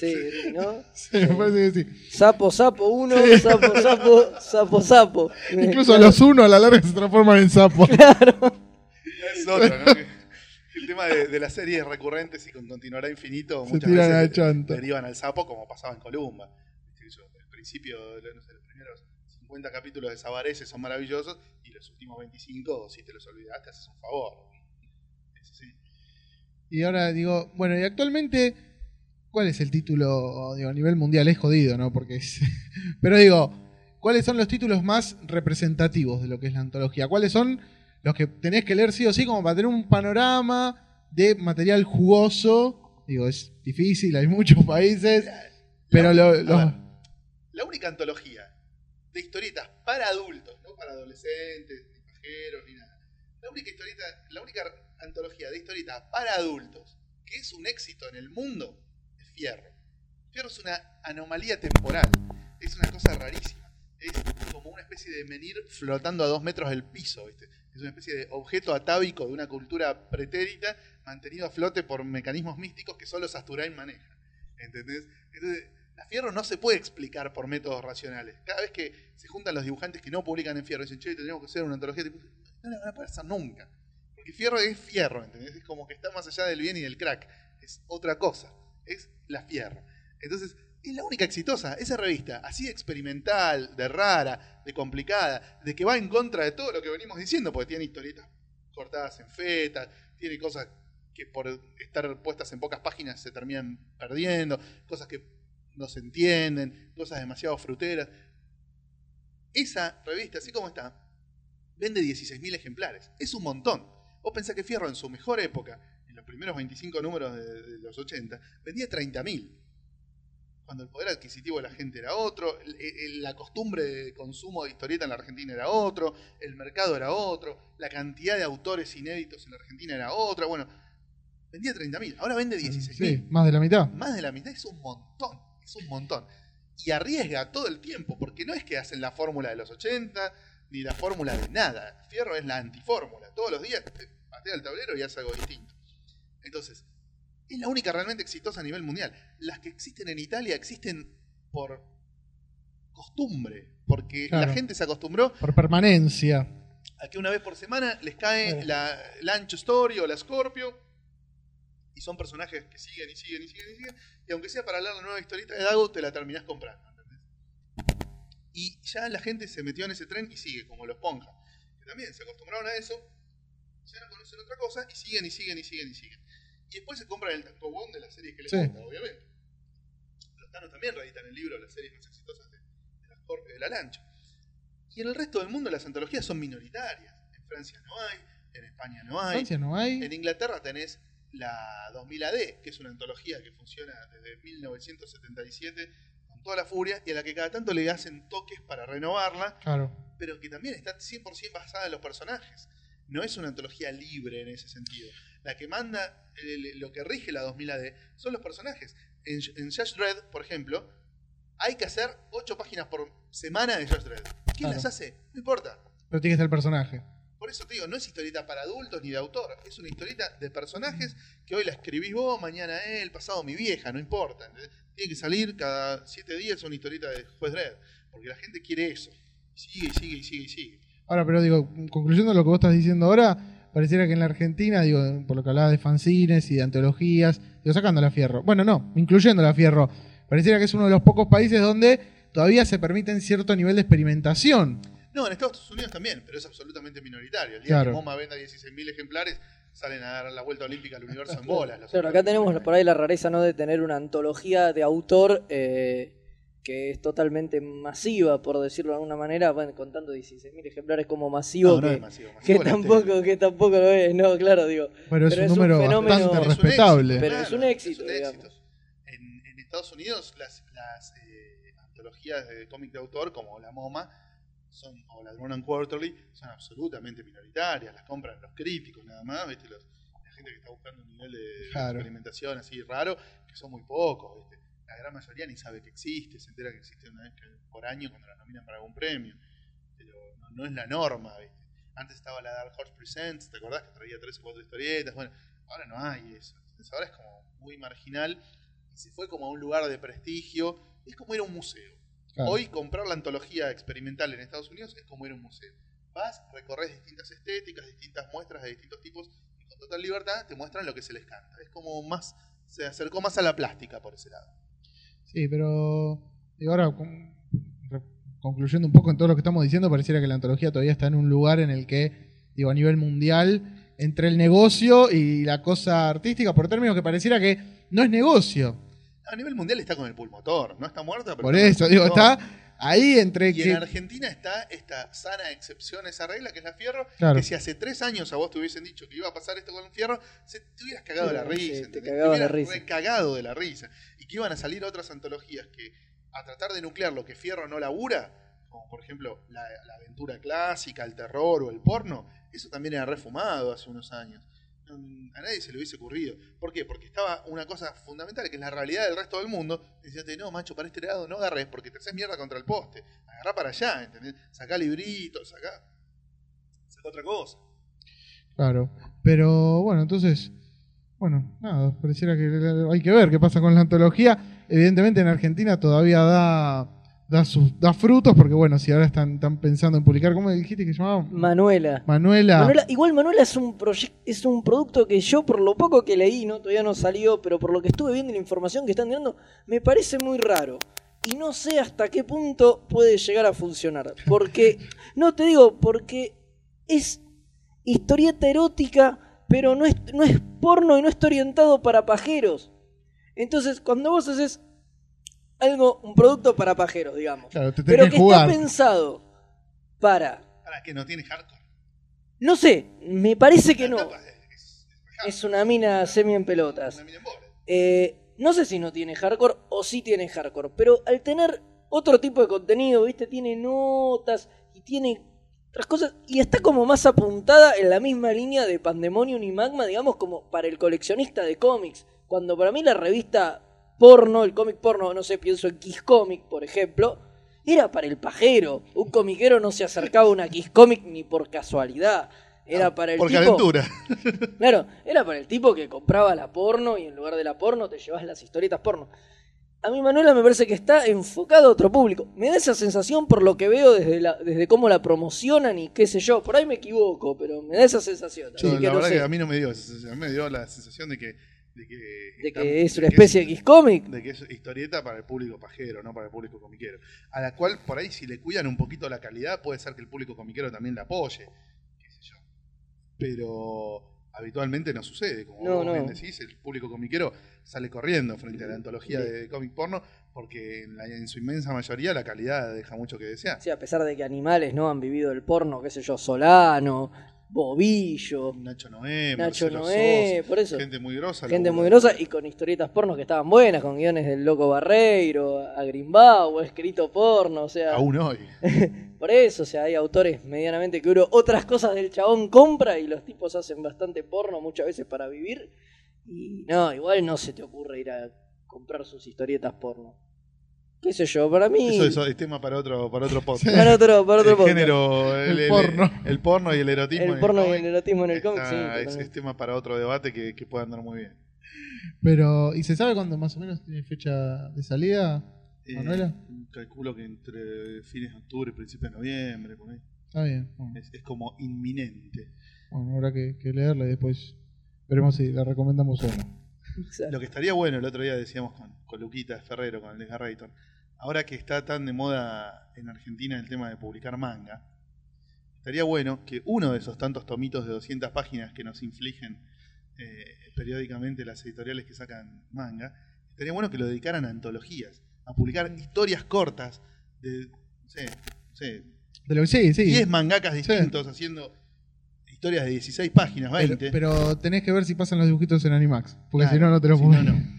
Sí, ¿no? sí, me parece que sí. Sapo, sapo, uno, sapo, sapo, sapo, sapo. Incluso Claro. los uno a la larga se transforman en sapos. Es otro, ¿no? El tema de, de las series recurrentes y con continuará infinito Se muchas tiran veces derivan al sapo como pasaba en Columba. El principio, no sé, los primeros 50 capítulos de Sabarese son maravillosos y los últimos 25, si te los olvidaste, haces un favor. Y ahora digo, bueno, y actualmente, ¿cuál es el título digo, a nivel mundial? Es jodido, ¿no? Porque es... Pero digo, ¿cuáles son los títulos más representativos de lo que es la antología? ¿Cuáles son los que tenés que leer sí o sí como para tener un panorama de material jugoso? Digo, es difícil, hay muchos países, pero lo- ver, la única antología de historietas para adultos, no para adolescentes, ni pajeros, ni nada. La única historieta, la única antología de historietas para adultos que es un éxito en el mundo es Fierro. Fierro es una anomalía temporal, es una cosa rarísima. Es como una especie de menir flotando a dos metros del piso, ¿viste? Es una especie de objeto atávico de una cultura pretérita mantenido a flote por mecanismos místicos que solo Sasturain maneja. ¿Entendés? Entonces, La Fierro no se puede explicar por métodos racionales. Cada vez que se juntan los dibujantes que no publican en Fierro dicen, che, tendríamos que hacer una antología, tipo, no la van a poder hacer nunca. Porque Fierro es Fierro, ¿entendés? Es como que está más allá del bien y del crack. Es otra cosa. Es la Fierro. Entonces, es la única exitosa. Esa revista, así de experimental, de rara, de complicada, de que va en contra de todo lo que venimos diciendo, porque tiene historietas cortadas en feta, tiene cosas que por estar puestas en pocas páginas se terminan perdiendo, cosas que no se entienden, cosas demasiado fruteras. Esa revista, así como está, vende 16.000 ejemplares. Es un montón. Vos pensás que Fierro en su mejor época, en los primeros 25 números de, de los 80, vendía 30.000 cuando el poder adquisitivo de la gente era otro, el- el- la costumbre de consumo de historieta en la Argentina era otro, el mercado era otro, la cantidad de autores inéditos en la Argentina era otra. Bueno, vendía 30.000, ahora vende 16.000. Sí, más de la mitad. Más de la mitad es un montón, es un montón. Y arriesga todo el tiempo, porque no es que hacen la fórmula de los 80, ni la fórmula de nada. Fierro es la antifórmula. Todos los días te patea el tablero y hace algo distinto. Entonces, es la única realmente exitosa a nivel mundial. Las que existen en Italia existen por costumbre, porque Claro. la gente se acostumbró Por permanencia. a que una vez por semana les cae la Lancho Story o la Scorpio. Y son personajes que siguen y siguen y siguen y siguen. Y aunque sea para leer la nueva historieta de Dago, te la terminás comprando. ¿entendés? Y ya la gente se metió en ese tren y sigue, como los Ponja. Que también se acostumbraron a eso. Ya no conocen otra cosa y siguen y siguen y siguen y siguen. Y después se compran el tankobon de las series que les Sí. gusta, obviamente. Los Thanos también reeditan el libro de las series más exitosas de, de la Scorpio y de la Lancha. Y en el resto del mundo las antologías son minoritarias. En Francia no hay, en España no hay. Francia no hay. En Inglaterra tenés la 2000 AD, que es una antología que funciona desde 1977 con toda la furia y a la que cada tanto le hacen toques para renovarla, Claro. pero que también está 100% basada en los personajes. No es una antología libre en ese sentido. La que manda, el- lo que rige la 2000 AD son los personajes. En, en Judge Dredd, por ejemplo, hay que hacer 8 páginas por semana de Judge Dredd. ¿Quién Claro. las hace? No importa. Pero tiene que el personaje. Por eso te digo, no es historieta para adultos ni de autor, es una historieta de personajes que hoy la escribís vos, mañana él, pasado mi vieja, no importa. Tiene que salir cada siete días una historieta de Juez Dredd, porque la gente quiere eso. Sigue sigue sigue sigue. Ahora, pero digo, concluyendo lo que vos estás diciendo ahora, pareciera que en la Argentina, digo, por lo que hablaba de fanzines y de antologías, digo, sacando la fierro. Bueno, no, incluyendo la fierro. Pareciera que es uno de los pocos países donde todavía se permiten cierto nivel de experimentación. No, en Estados Unidos también, pero es absolutamente minoritario. El día Claro. que MoMA venda 16.000 ejemplares, salen a dar la vuelta olímpica al universo en bolas. los Claro, acá tenemos por ahí la rareza ¿no? de tener una antología de autor eh, que es totalmente masiva, por decirlo de alguna manera, bueno, contando 16.000 ejemplares como masivo, No, no que, es masivo, masivo que tampoco, que tampoco lo es, no, claro, digo. Pero es Pero un es un número fenómeno- bastante respetable. éxito, Pero es un éxito, es un éxito. En, en Estados Unidos, las, las eh, antologías de cómic de autor, como la MoMA, son, o la Drone and Quarterly, son absolutamente minoritarias. Las compran los críticos nada más, ¿viste? Los- la gente que está buscando un nivel de, Claro. experimentación así raro, que son muy pocos, ¿viste? La gran mayoría ni sabe que existe, se entera que existe una vez que- por año cuando la nominan para algún premio. Pero no, no es la norma, ¿viste? Antes estaba la Dark Horse Presents, ¿te acordás que traía tres o cuatro historietas? Bueno, ahora no hay eso. Entonces ahora es como muy marginal y se fue como a un lugar de prestigio. Es como ir a un museo. Claro. Hoy comprar la antología experimental en Estados Unidos es como ir a un museo. Vas, recorres distintas estéticas, distintas muestras de distintos tipos y con total libertad te muestran lo que se les canta. Es como más, se acercó más a la plástica por ese lado. Sí, pero digo, ahora con- re- concluyendo un poco en todo lo que estamos diciendo, pareciera que la antología todavía está en un lugar en el que, digo, a nivel mundial, entre el negocio y la cosa artística, por términos que pareciera que no es negocio. A nivel mundial está con el pulmotor, no está muerta, pero Por eso, digo, está ahí entre Y que... en Argentina está esta sana excepción, esa regla que es la fierro, Claro. que si hace tres años a vos te hubiesen dicho que iba a pasar esto con el fierro, se, te hubieras cagado de la Sí, risa. te hubieras risa. recagado de la risa. Y que iban a salir otras antologías que a tratar de nuclear lo que fierro no labura, como por ejemplo la, la aventura clásica, el terror o el porno, eso también era refumado hace unos años. A nadie se le hubiese ocurrido. ¿Por qué? Porque estaba una cosa fundamental, que es la realidad del resto del mundo. Diciéndote, no, macho, para este lado no agarres porque te haces mierda contra el poste. Agarrá para allá, ¿entendés? Sacá libritos, sacá. Sacá otra cosa. Claro. Pero bueno, entonces, bueno, nada, pareciera que hay que ver qué pasa con la antología. evidentemente en Argentina todavía da, da, frutos, porque bueno, si ahora están, están pensando en publicar, ¿cómo dijiste que se llamaba? Manuela. Manuela. Manuela- igual Manuela es un es un producto que yo por lo poco que leí, no todavía no salió, pero por lo que estuve viendo y la información que están dando, me parece muy raro. Y no sé hasta qué punto puede llegar a funcionar. Porque, no te digo, porque es historieta erótica, pero no es, no es porno y no está orientado para pajeros. Entonces, cuando vos haces algo, un producto para pajeros, digamos, Claro, te pero que está pensado para Para que no tiene hardcore. no sé, me parece que no. es- es- es Es una mina semi en pelotas. una mina. Eh, no sé si no tiene hardcore o sí tiene hardcore, pero al tener otro tipo de contenido, ¿viste? Tiene notas y tiene otras cosas y está como más apuntada en la misma línea de Pandemonium y Magma, digamos, como para el coleccionista de cómics. Cuando para mí la revista porno, el cómic porno, no sé, pienso en Kiss Comic, por ejemplo, era para el pajero. Un comiquero no se acercaba a una Kiss Comic ni por casualidad. Era para el Por tipo... calentura. Claro, era para el tipo que compraba la porno y en lugar de la porno te llevas las historietas porno. A mí Manuela me parece que está enfocado a otro público. Me da esa sensación por lo que veo desde, la, desde cómo la promocionan y qué sé yo. Por ahí me equivoco, pero me da esa sensación. Yo, que la no verdad sé. que a mí no me dio esa sensación. Me dio la sensación de que. De que, De están- que es una de especie de X-Comic. de que es historieta para el público pajero, no para el público comiquero. A la cual, por ahí, si le cuidan un poquito la calidad, puede ser que el público comiquero también la apoye. Qué sé yo. Pero habitualmente no sucede. Como No, vos no. bien decís, el público comiquero sale corriendo frente a la antología de cómic porno, porque en, la- en su inmensa mayoría la calidad deja mucho que desear. Sí, a pesar de que animales no han vivido el porno, qué sé yo, Solano, Bobillo, Nacho Noé, Nacho Noé, Sosa, por eso. gente muy grosa. Gente muy grosa y con historietas porno que estaban buenas, con guiones del Loco Barreiro, a Grimbao, escrito porno, o sea, Aún hoy. por eso, o sea, hay autores medianamente que uno otras cosas del chabón compra y los tipos hacen bastante porno muchas veces para vivir. Y no, igual no se te ocurre ir a comprar sus historietas porno. ¿Qué sé yo? Para mí. Eso, eso es tema para otro, para otro podcast. Para otro, para otro el podcast. género, El porno. el porno y el erotismo. en El porno y el erotismo en el cómic, está- sí. es, es tema para otro debate que, que puede andar muy bien. Pero, ¿y se sabe cuándo más o menos tiene fecha de salida? Eh, Manuela. calculo que entre fines de octubre y principios de noviembre, por ahí. Está bien. Bueno, Es, es como inminente. bueno, habrá que, que leerla y después veremos si la recomendamos o no. Lo que estaría bueno, el otro día decíamos con, con Luquita Ferrero, con el Desgarrator, ahora que está tan de moda en Argentina el tema de publicar manga, estaría bueno que uno de esos tantos tomitos de 200 páginas que nos infligen eh, periódicamente las editoriales que sacan manga, estaría bueno que lo dedicaran a antologías, a publicar historias cortas de, no sé, no sé, De lo sí, sí. 10 mangakas distintos haciendo historias de 16 páginas, 20. Pero, pero tenés que ver si pasan los dibujitos en Animax. Porque Claro, si no, no te lo si no, no.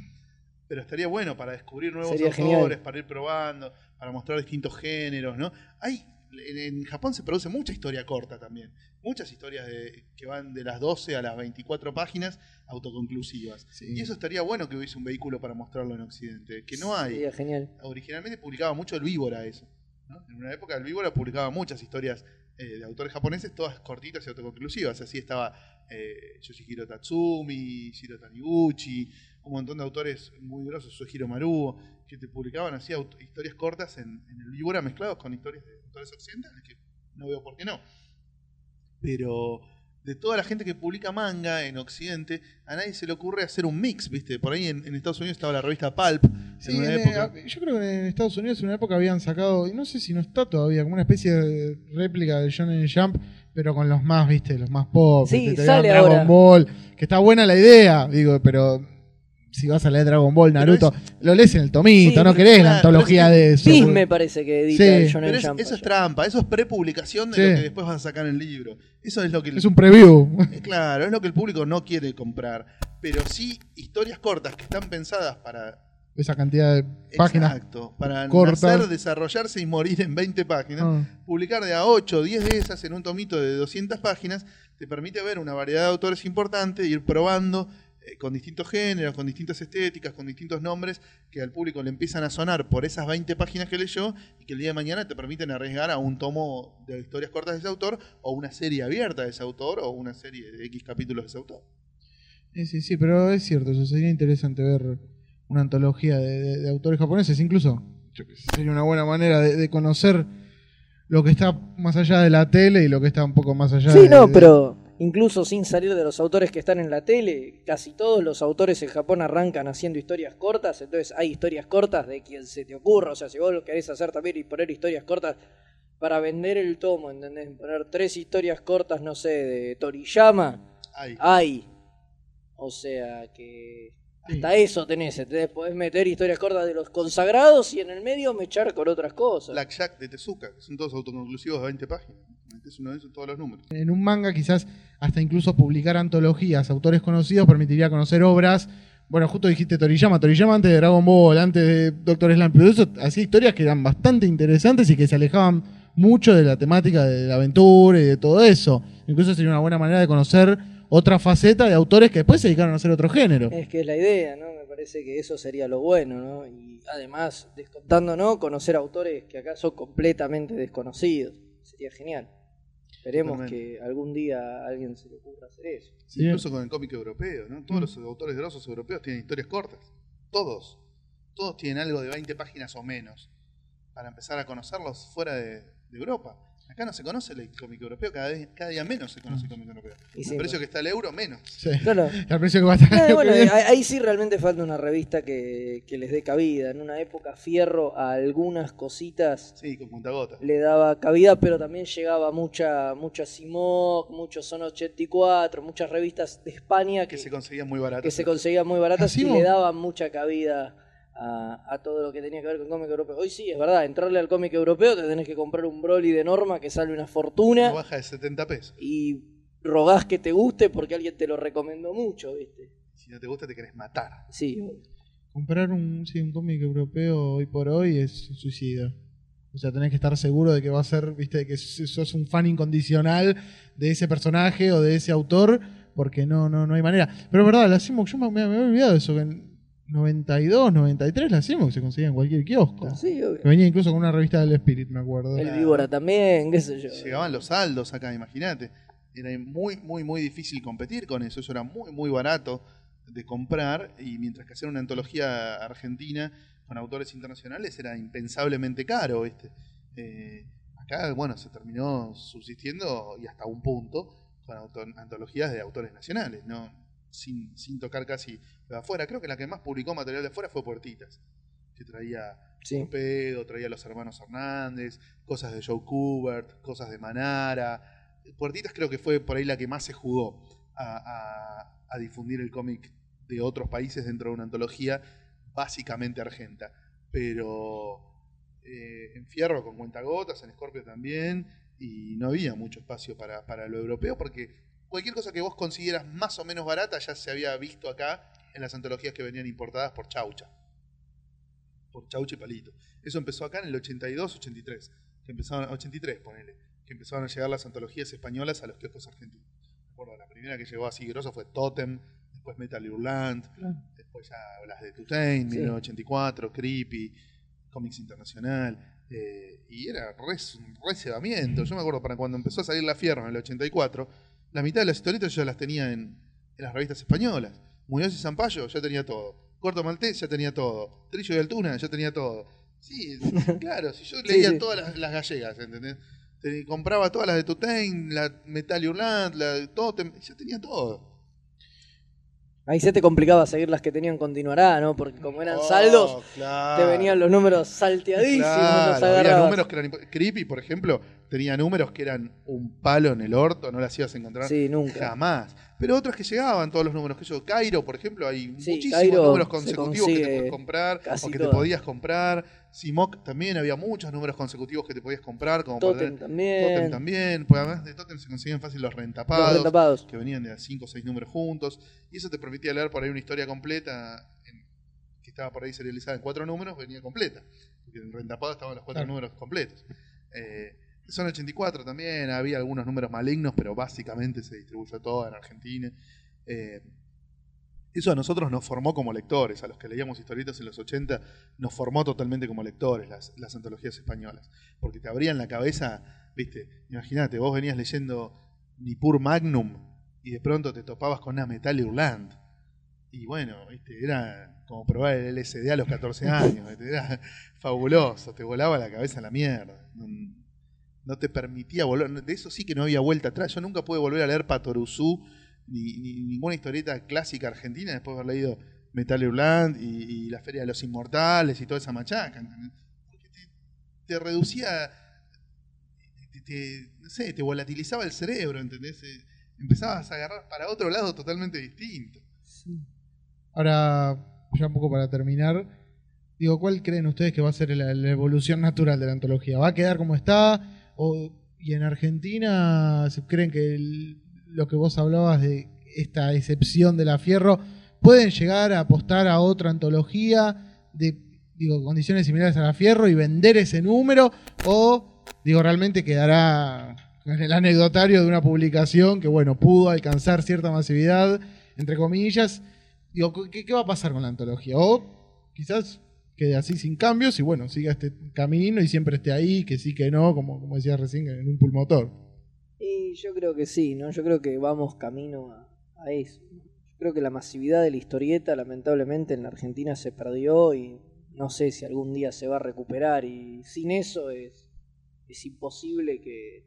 Pero estaría bueno para descubrir nuevos Sería autores, genial. para ir probando, para mostrar distintos géneros, ¿no? Hay, en, en Japón se produce mucha historia corta también. Muchas historias de- que van de las 12 a las 24 páginas autoconclusivas. Sí. Y eso estaría bueno que hubiese un vehículo para mostrarlo en Occidente, que no hay. Sería genial. Originalmente publicaba mucho el Víbora eso. ¿no? En una época el Víbora publicaba muchas historias eh, de autores japoneses, todas cortitas y autoconclusivas. Así estaba eh, Yoshihiro Tatsumi, Shiro Taniguchi, un montón de autores muy grosos, Suehiro Maruo, que te publicaban así historias cortas en, en el Víbora mezclados con historias de autores occidentales, que no veo por qué no. Pero de toda la gente que publica manga en Occidente, a nadie se le ocurre hacer un mix, ¿viste? Por ahí en, en Estados Unidos estaba la revista Pulp. Sí, en una en- época. eh, yo creo que en Estados Unidos en una época habían sacado, y no sé si no está todavía, como una especie de réplica del Shonen Jump, pero con los más, viste, los más pop. Sí, viste, te sale Dragon ahora. Ball, que está buena la idea, digo, pero si vas a leer Dragon Ball, Naruto, lo lees en el tomito, Sí, no querés claro, la antología de eso. Bis me parece que edita Sí. el Shonen Pero es- Jump eso es trampa, eso es prepublicación de Sí. lo que después vas a sacar en el libro. Eso es lo que el- Es un preview. eh, claro, es lo que el público no quiere comprar. Pero sí historias cortas que están pensadas para Esa cantidad de páginas. exacto, para cortas. nacer, desarrollarse y morir en 20 páginas. Ah, Publicar de a 8 o 10 de esas en un tomito de 200 páginas te permite ver una variedad de autores importantes e ir probando con distintos géneros, con distintas estéticas, con distintos nombres que al público le empiezan a sonar por esas 20 páginas que leyó y que el día de mañana te permiten arriesgar a un tomo de historias cortas de ese autor o una serie abierta de ese autor o una serie de X capítulos de ese autor. Sí, sí, sí, pero es cierto, eso sería interesante ver una antología de, de- de autores japoneses, incluso yo sería una buena manera de, de conocer lo que está más allá de la tele y lo que está un poco más allá Sí, de, no, de- pero incluso sin salir de los autores que están en la tele, casi todos los autores en Japón arrancan haciendo historias cortas, entonces hay historias cortas de quien se te ocurra, o sea, si vos lo querés hacer también y poner historias cortas para vender el tomo, ¿entendés? Poner tres historias cortas, no sé, de Toriyama, Ay, hay. O sea que hasta eso tenés, ¿entendés? Podés meter historias cortas de los consagrados y en el medio mechar con otras cosas. Blackjack de Tezuka, que son todos autoconclusivos de 20 páginas. Metés uno de esos todos los números. En un manga quizás hasta incluso publicar antologías, autores conocidos, permitiría conocer obras. Bueno, justo dijiste Toriyama, Toriyama antes de Dragon Ball, antes de Doctor Slump, pero eso hacía historias que eran bastante interesantes y que se alejaban mucho de la temática de la aventura y de todo eso. Incluso sería una buena manera de conocer otra faceta de autores que después se dedicaron a hacer otro género. Es que es la idea, ¿no? Me parece que eso sería lo bueno, ¿no? Y además, descontando, ¿no? Conocer autores que acá son completamente desconocidos. Sería genial. Esperemos que algún día a alguien se le ocurra hacer eso. Sí. Incluso con el cómic europeo, ¿no? Todos los autores grosos europeos tienen historias cortas. Todos. Todos tienen algo de 20 páginas o menos. Para empezar a conocerlos fuera de, de Europa. Acá no se conoce el cómic europeo, cada, vez, cada día menos se conoce el cómic europeo. Y sí, el precio pues. que está el euro, menos. Sí. Claro. Al precio que va a estar bueno, ahí, ahí sí realmente falta una revista que, que les dé cabida. En una época fierro a algunas cositas Sí, con le daba cabida, pero también llegaba mucha mucha Simok, muchos Son 84, muchas revistas de España que, Que se conseguían muy baratos. que se conseguían muy baratas y Asimo. le daban mucha cabida a, a todo lo que tenía que ver con cómic europeo. Hoy sí, es verdad, entrarle al cómic europeo te tenés que comprar un Broly de norma que sale una No fortuna baja de 70 pesos. y rogás que te guste porque alguien te lo recomendó mucho, ¿viste? Si no te gusta, te querés matar. Sí, Comprar un, sí, un cómic europeo hoy por hoy es un suicidio. O sea, tenés que estar seguro de que va a ser, viste, que sos un fan incondicional de ese personaje o de ese autor, porque no, no, no hay manera. Pero es verdad, la Simoc, yo me, me había olvidado de eso, que 92, 93 la Simoc se conseguía en cualquier kiosco. sí, obvio. Que venía incluso con una revista del Spirit, me acuerdo. El víbora también, qué sé yo. Llegaban los saldos acá, imagínate. Era muy, muy, muy difícil competir con eso. Eso era muy, muy barato de comprar. Y mientras que hacer una antología argentina con autores internacionales era impensablemente caro, ¿viste? Eh, acá, bueno, se terminó subsistiendo y hasta un punto con antologías de autores nacionales, ¿no? Sin, sin tocar casi de afuera. Creo que la que más publicó material de afuera fue Puertitas, que traía Sí. Torpedo, traía a los hermanos Hernández, cosas de Joe Kubert, cosas de Manara. Puertitas creo que fue por ahí la que más se jugó a, a- a difundir el cómic de otros países dentro de una antología básicamente argenta. Pero eh, en Fierro con cuentagotas, en Scorpio también, y no había mucho espacio para, para lo europeo porque cualquier cosa que vos consiguieras más o menos barata ya se había visto acá en las antologías que venían importadas por Chaucha por Chauche y Palito. Eso empezó acá en el 82, 83. Que empezaron, 83, ponele. Que empezaron a llegar las antologías españolas a los kioscos argentinos. La primera que llegó así grosso fue Totem, después Metal Hurlant, después ya las de Tutain, Sí. 1984, Creepy, Comics Internacional. eh, y era re, un re cebamiento. Yo me acuerdo para cuando empezó a salir la Fierro en el 84, la mitad de las historietas yo las tenía en, en las revistas españolas. Muñoz y Zampayo ya tenía todo. Corto Maltés ya tenía todo. Trillo y Altuna ya tenía todo. Sí, claro, si yo leía sí. todas las, las gallegas, ¿entendés? Te- compraba todas las de Tutain, la Metal Hurlant, la de Totem, ya tenía todo. Ahí se te complicaba seguir las que tenían continuará, ¿no? Porque como eran Oh, saldos, claro. te venían los números salteadísimos, Claro, había números que eran Creepy, por ejemplo, tenía números que eran un palo en el orto, no las ibas a encontrar Sí, nunca. jamás. Pero otras que llegaban, todos los números que yo, Cairo, por ejemplo, hay Sí, muchísimos Cairo números se consecutivos que te puedes comprar casi o que te podías comprar. Simok también había muchos números consecutivos que te podías comprar, como para Totem tener- también. Totem también, pues además de Totem se conseguían fácil los Los rentapados rentapados. que venían de 5 o 6 números juntos, y eso te permitía leer por ahí una historia completa, en- que estaba por ahí serializada en cuatro números, venía completa, porque en rentapado estaban los cuatro Claro. números completos. Eh, son 84 también, había algunos números malignos, pero básicamente se distribuyó todo en Argentina. Eh, eso a nosotros nos formó como lectores, a los que leíamos historietas en los 80, nos formó totalmente como lectores las, antologías españolas, porque te abrían la cabeza, viste, imagínate, vos venías leyendo Nippur Magnum y de pronto te topabas con una Metal Hurlant. Y bueno, ¿viste? era como probar el LSD a los 14 años. Era fabuloso, te volaba la cabeza a la mierda. No, te permitía volver. De eso sí que no había vuelta atrás. Yo nunca pude volver a leer Patoruzú ni, ni ninguna historieta clásica argentina después de haber leído Metal Hurlant y, y La Feria de los Inmortales y toda esa machaca. Porque te, te reducía, te, te- no sé, te volatilizaba el cerebro, ¿entendés? Eh, Empezabas a agarrar para otro lado totalmente distinto. Ahora, ya un poco para terminar, digo, ¿cuál creen ustedes que va a ser la, la evolución natural de la antología? ¿Va a quedar como está? ¿Y en Argentina se creen que lo que vos hablabas de esta excepción de la Fierro, pueden llegar a apostar a otra antología de digo, condiciones similares a la Fierro y vender ese número? ¿O digo, realmente quedará en el anecdotario de una publicación que, bueno, pudo alcanzar cierta masividad, entre comillas? Digo, ¿qué, qué va a pasar con la antología? O quizás quede así sin cambios y bueno, siga este camino y siempre esté ahí, que sí, que no, como, como decía recién, en un pulmotor. Y yo creo que sí, ¿no? Yo creo que vamos camino a, eso. Yo creo que la masividad de la historieta, lamentablemente, en la Argentina se perdió y no sé si algún día se va a recuperar. Y sin eso es, es imposible que,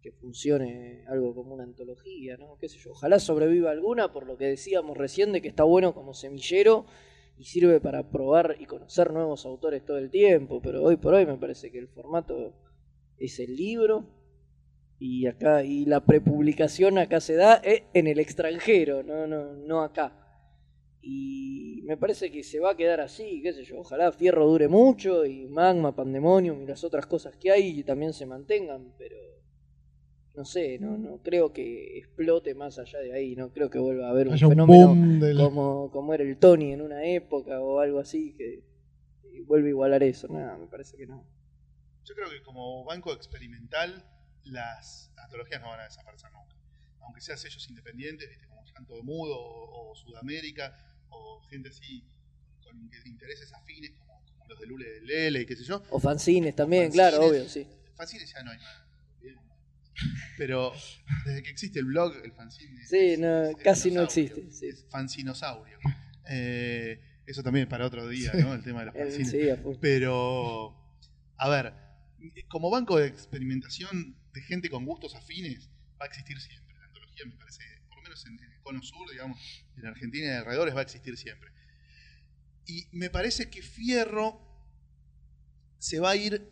que funcione algo como una antología, ¿no? ¿Qué sé yo? Ojalá sobreviva alguna, por lo que decíamos recién, de que está bueno como semillero y sirve para probar y conocer nuevos autores todo el tiempo. Pero hoy por hoy me parece que el formato es el libro y acá y la prepublicación acá se da eh, en el extranjero, no no no acá. Y me parece que se va a quedar así, qué sé yo, ojalá Fierro dure mucho y Magma, Pandemonium y las otras cosas que hay también se mantengan, pero no sé, no no creo que explote más allá de ahí, no creo que vuelva a haber un fenómeno del... como, como era el Tony en una época o algo así que vuelve a igualar eso, nada, me parece que no. Yo creo que como banco experimental, las antologías no van a desaparecer nunca. Aunque sean sellos independientes, ¿viste? como Llanto de Mudo o, o Sudamérica, o gente así con in- intereses afines, como, como los de Lule de Lele y qué sé yo. O fanzines también, Fanzines. claro, obvio, sí. Fanzines ya no hay más. Pero desde que existe el blog, el fanzine. Sí, es- no, es casi no existe, sí. Es fansinosaurio. Eh, eso también para otro día. ¿no? El tema de los Eh, fanzines. sí. Pero, a ver, como banco de experimentación de gente con gustos afines, va a existir siempre. La antología me parece, por lo menos en, en el cono sur, digamos, en Argentina y alrededores, va a existir siempre. Y me parece que Fierro se va a ir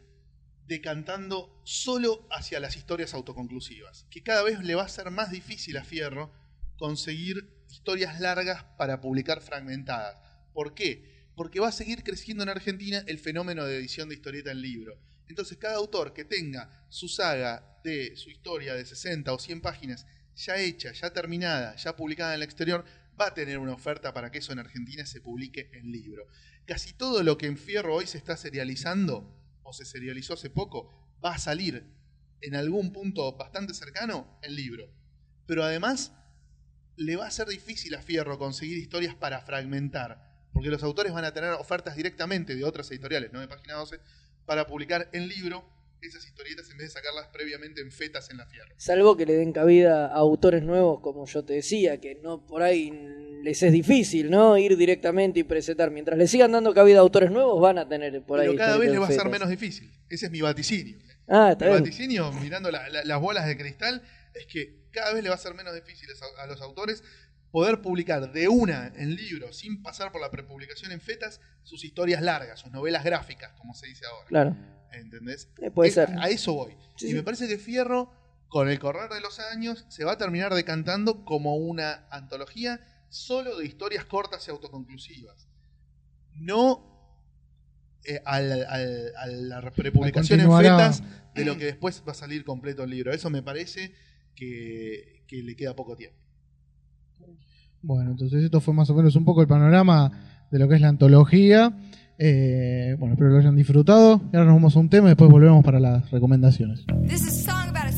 decantando solo hacia las historias autoconclusivas. Que cada vez le va a ser más difícil a Fierro conseguir historias largas para publicar fragmentadas. ¿Por qué? Porque va a seguir creciendo en Argentina el fenómeno de edición de historieta en libro. Entonces, cada autor que tenga su saga de su historia de 60 o 100 páginas ya hecha, ya terminada, ya publicada en el exterior, va a tener una oferta para que eso en Argentina se publique en libro. Casi todo lo que en Fierro hoy se está serializando, o se serializó hace poco, va a salir en algún punto bastante cercano en libro. Pero además, le va a ser difícil a Fierro conseguir historias para fragmentar, porque los autores van a tener ofertas directamente de otras editoriales, no de página 12, para publicar en libro esas historietas en vez de sacarlas previamente en fetas en la Fierro. Salvo que le den cabida a autores nuevos, como yo te decía, que no por ahí les es difícil, ¿no? Ir directamente y presentar. Mientras le sigan dando cabida a autores nuevos, van a tener por ahí. Pero cada vez le va a ser menos difícil. Ese es mi vaticinio. Ah, está Mi bien. vaticinio, mirando la- la- las bolas de cristal, es que cada vez le va a ser menos difícil a- a los autores poder publicar de una en libro, sin pasar por la prepublicación en fetas, sus historias largas, sus novelas gráficas, como se dice ahora. Claro. ¿Entendés? Eh, puede Es- ser. A eso voy. Sí, y sí. me parece que Fierro, con el correr de los años, se va a terminar decantando como una antología solo de historias cortas y autoconclusivas. No eh, al- al- a la prepublicación en fetas de lo que después va a salir completo el libro. Eso me parece que, que le queda poco tiempo. Bueno, entonces esto fue más o menos un poco el panorama de lo que es la antología. Eh, bueno, espero que lo hayan disfrutado. Y ahora nos vamos a un tema y después volvemos para las recomendaciones. This is a song about a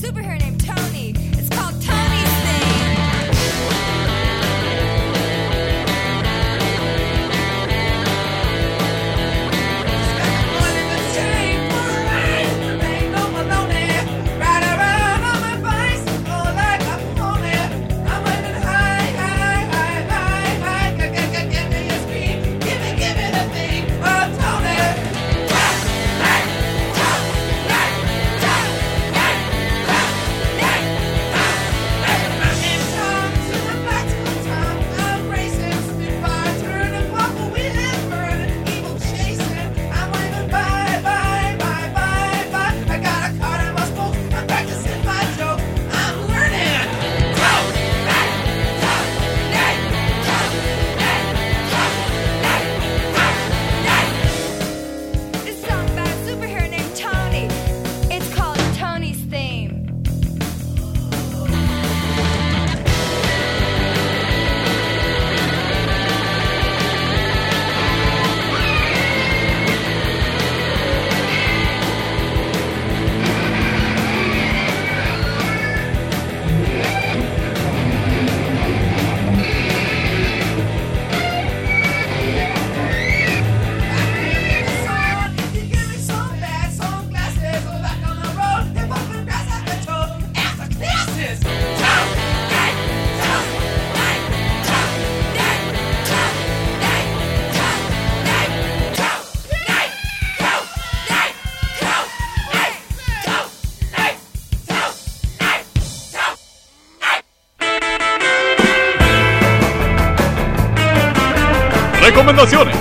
recomendaciones.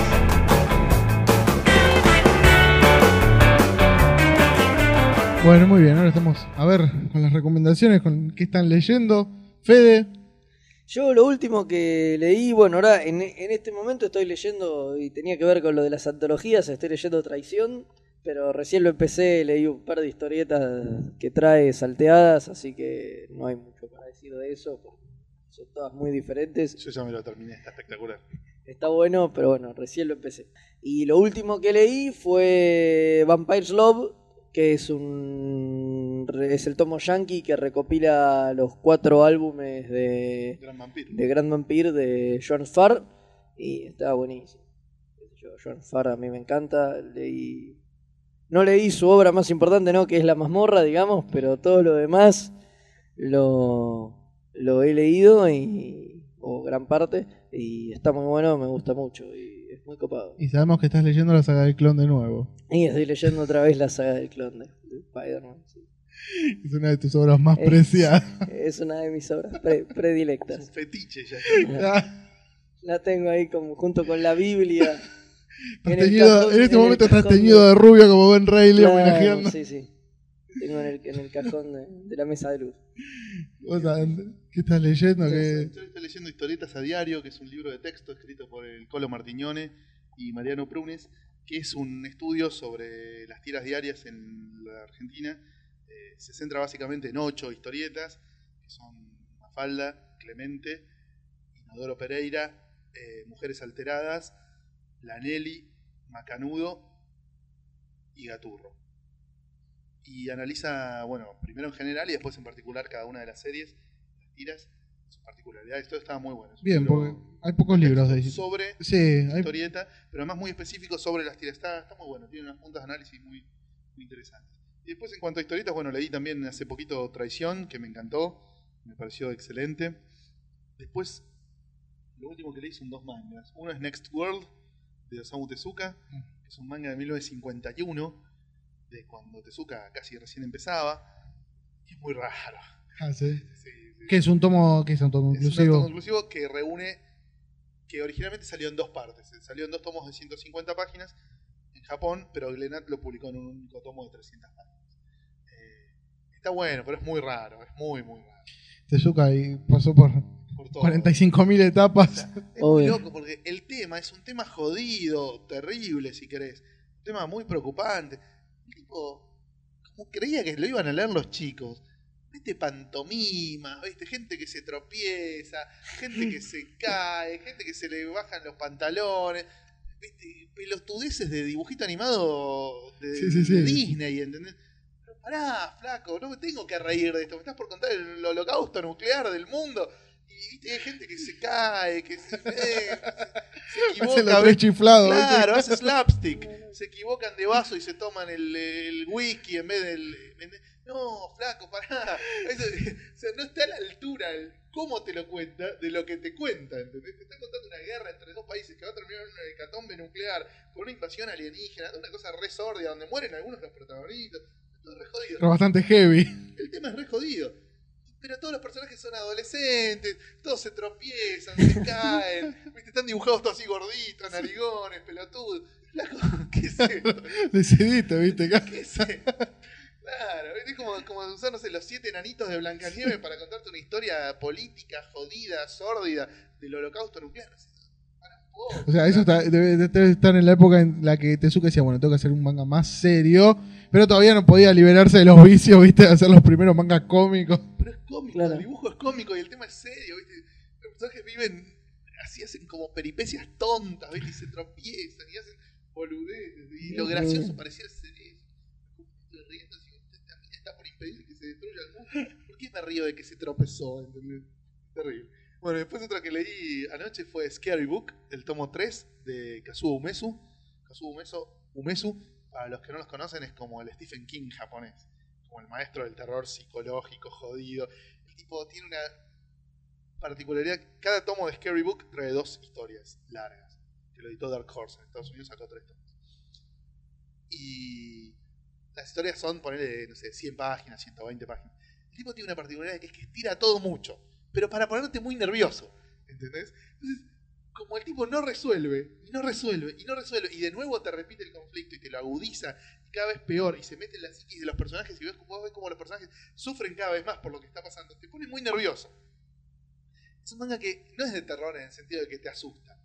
Bueno, muy bien, ahora estamos a ver con las recomendaciones, con qué están leyendo. Fede, Yo lo último que leí, bueno, ahora en, en este momento estoy leyendo, y tenía que ver con lo de las antologías, estoy leyendo Traición, pero recién lo empecé, leí un par de historietas que trae salteadas, así que no hay mucho para decir de eso, porque son todas muy diferentes. Yo ya me lo terminé, está espectacular. Está bueno, pero bueno, recién lo empecé. Y lo último que leí fue Vampire's Love, que es un es el tomo yankee que recopila los cuatro álbumes de, Gran vampiro. de Grand Vampire de John Farr y está buenísimo. Yo, John Farr a mí me encanta, leí no leí su obra más importante, no, que es La mazmorra, digamos, pero todo lo demás lo lo he leído y o gran parte y está muy bueno, me gusta mucho y es muy copado. y sabemos que estás leyendo la saga del clon de nuevo. Y estoy leyendo otra vez la saga del clon de, de Spider-Man. sí. Es una de tus obras más Es- preciadas. Es una de mis obras pre- Es un predilectas. fetiche ya. La tengo ahí como junto con la Biblia. En cajón- este en momento estás teñido de- rubio como Ben Reilly homenajeando. Sí, sí. Tengo en el, en el cajón de, de la mesa de luz. O sea, ¿Qué estás leyendo? ¿Qué- Yo estoy leyendo Historietas a Diario, que es un libro de texto escrito por el Colo Martiñone y Mariano Prunes, que es un estudio sobre las tiras diarias en la Argentina. Eh, se centra básicamente en ocho historietas, que son Mafalda, Clemente, Inodoro Pereira, eh, Mujeres Alteradas, Lanelli, Macanudo y Gaturro. Y analiza, bueno, primero en general y después en particular cada una de las series, las tiras, sus particularidades. Todo estaba muy bueno. Es Bien, porque hay pocos libros de sobre Sí, hay historieta, pero además muy específico sobre las tiras. Está, está muy bueno, tiene unas puntas de análisis muy, muy interesantes. Y después en cuanto a historietas, bueno, leí también hace poquito Traición, que me encantó, me pareció excelente. Después, lo último que leí son dos mangas. Uno es Next World, de Osamu Tezuka, que es un manga de 1951, de cuando Tezuka casi recién empezaba. Y es muy raro. Ah, sí. Sí, sí. Que es un tomo, que es un tomo Es un tomo inclusivo. que reúne, que originalmente salió en dos partes. Salió en dos tomos de 150 páginas en Japón, pero Glenat lo publicó en un único tomo de 300 páginas. Eh, está bueno, pero es muy raro, es muy, muy raro. Tezuka y pasó por Por todo. 45.000 etapas. Es muy Obvio. loco porque el tema es un tema jodido, terrible si querés. Un tema muy preocupante. El tipo, como creía que lo iban a leer los chicos. Viste pantomimas, viste gente que se tropieza, gente que se cae, gente que se le bajan los pantalones, viste pelotudeces de dibujito animado de, Sí, sí, sí. de Disney, ¿entendés? Pero pará, flaco, no me tengo que reír de esto, me estás por contar el holocausto nuclear del mundo. Y viste, hay gente que se cae, que se, eh, se Hace equivoca, tres chiflados. Claro, hace slapstick. Se equivocan de vaso y se toman el, el whisky en vez del. en- no, flaco, pará. Eso- o sea, no está a la altura el cómo te lo cuenta de lo que te cuenta, ¿entendés? Te está contando una guerra entre dos países que va a terminar en una hecatombe nuclear, con una invasión alienígena, una cosa re sórdia, donde mueren algunos de los protagonistas. Todo re jodido. Pero bastante heavy. El tema es re jodido. Pero todos los personajes son adolescentes, todos se tropiezan, se caen, ¿viste? están dibujados todos así gorditos, narigones, pelotudos. ¿qué es esto? Decidiste, ¿viste? ¿Qué es esto? Claro, es como, como usar, no sé, los siete enanitos de Blancanieves para contarte una historia política, jodida, sórdida, del holocausto nuclear. O sea, eso está- debe, debe estar en la época en la que Tezuka decía, bueno, tengo que hacer un manga más serio, pero todavía no podía liberarse de los vicios, ¿viste? De hacer los primeros mangas cómicos. Pero es cómico, Claro. el dibujo es cómico y el tema es serio, ¿viste? Los personajes viven así, hacen como peripecias tontas, ¿viste? Y se tropiezan y hacen boludeces. Y lo gracioso pareciera ser eso. Estoy riendo así, está por impedir que se destruya el mundo. ¿Por qué me río de que se tropezó? ¿Entendés? Terrible. Bueno, después otra que leí anoche fue Scary Book, el tomo 3 de Kazuo Umesu. Kazuo Umesu, Umesu, para los que no los conocen, es como el Stephen King japonés. Como el maestro del terror psicológico, jodido. El tipo tiene una particularidad. Cada tomo de Scary Book trae dos historias largas. Que lo editó Dark Horse. En Estados Unidos sacó tres tomos. Y las historias son, ponerle, no sé, 100 páginas, 120 páginas. El tipo tiene una particularidad que es que estira todo mucho. Pero para ponerte muy nervioso. ¿Entendés? Entonces, como el tipo no resuelve, y no resuelve, y no resuelve, y de nuevo te repite el conflicto y te lo agudiza, y cada vez peor, y se mete en la psiquis de los personajes, y ves, vos ves como los personajes sufren cada vez más por lo que está pasando, te pone muy nervioso. Es un manga que no es de terror en el sentido de que te asusta,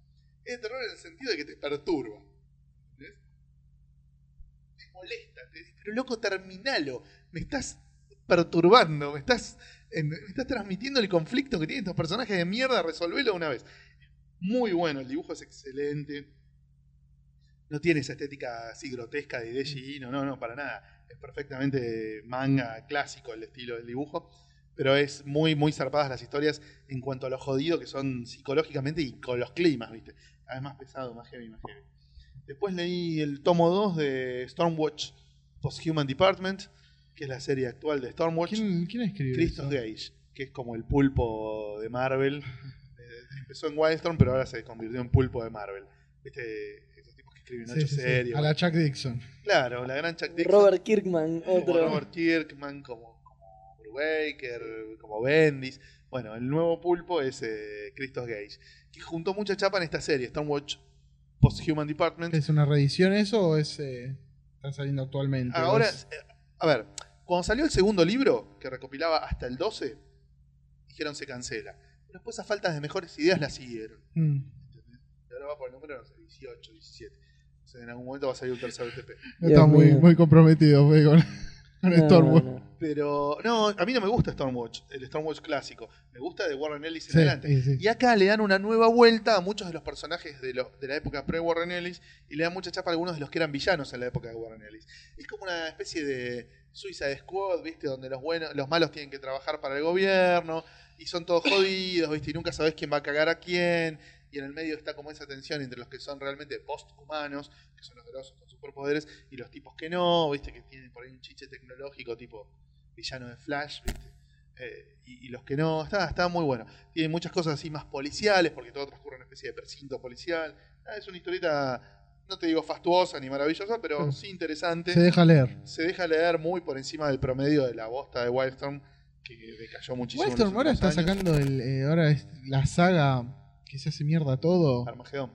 es de terror en el sentido de que te perturba. ¿entendés? Te molesta, te dice, pero loco, terminalo, me estás perturbando, me estás, en- me estás transmitiendo el conflicto que tienen estos personajes de mierda, resolvelo una vez. Muy bueno, el dibujo es excelente. No tiene esa estética así grotesca de Deji no, no, no, para nada. Es perfectamente manga clásico el estilo del dibujo, pero es muy, muy zarpadas las historias en cuanto a lo jodido que son psicológicamente y con los climas, ¿viste? Cada vez más pesado, más heavy, más heavy. Después leí el tomo 2 de Stormwatch Post-Human Department, que es la serie actual de Stormwatch. ¿Quién, quién escribió Christos? Gage, que es como el pulpo de Marvel. Empezó en Wildstorm, pero ahora se convirtió en pulpo de Marvel. ¿Viste? Esos tipos que escriben Sí, ocho sí, sí. series. A la Chuck Dixon. Claro, la gran Chuck Dixon. Robert Kirkman, como otro. Robert Kirkman, como, como Brubaker, como Bendis. Bueno, el nuevo pulpo es eh, Christos Gage, que juntó mucha chapa en esta serie, Stormwatch Post-Human Department. ¿Es una reedición eso o es eh, está saliendo actualmente? Ahora, ¿O es- eh, a ver, cuando salió el segundo libro, que recopilaba hasta el 12, dijeron se cancela. Pero después a falta de mejores ideas la siguieron. Mm. Y ahora va por el número, no sé, 18, 17. O sea, en algún momento va a salir un tercer TP. Está Dios muy, muy comprometido fue, con, con No, Stormwatch. no. Pero, no, a mí no me gusta Stormwatch, el Stormwatch clásico. Me gusta de Warren Ellis en Sí, adelante. sí, sí. Y acá le dan una nueva vuelta a muchos de los personajes de, lo- de la época pre-Warren Ellis y le dan mucha chapa a algunos de los que eran villanos en la época de Warren Ellis. Es como una especie de Suicide Squad, ¿viste? Donde los buenos, los malos tienen que trabajar para el gobierno y son todos jodidos, ¿viste? Y nunca sabes quién va a cagar a quién. Y en el medio está como esa tensión entre los que son realmente post-humanos, que son los grosos con superpoderes, y los tipos que no, ¿viste? Que tienen por ahí un chiche tecnológico tipo villano de Flash, ¿viste? Eh, y, y los que no, está, está muy bueno. Tiene muchas cosas así más policiales, porque todo transcurre en una especie de precinto policial. Ah, es una historieta, no te digo fastuosa ni maravillosa, pero Claro. sí interesante. Se deja leer. Se deja leer muy por encima del promedio de la bosta de Wildstorm, que decayó muchísimo. Wildstorm ahora está años. sacando el, eh, ahora es la saga que se hace mierda todo. Armagedón.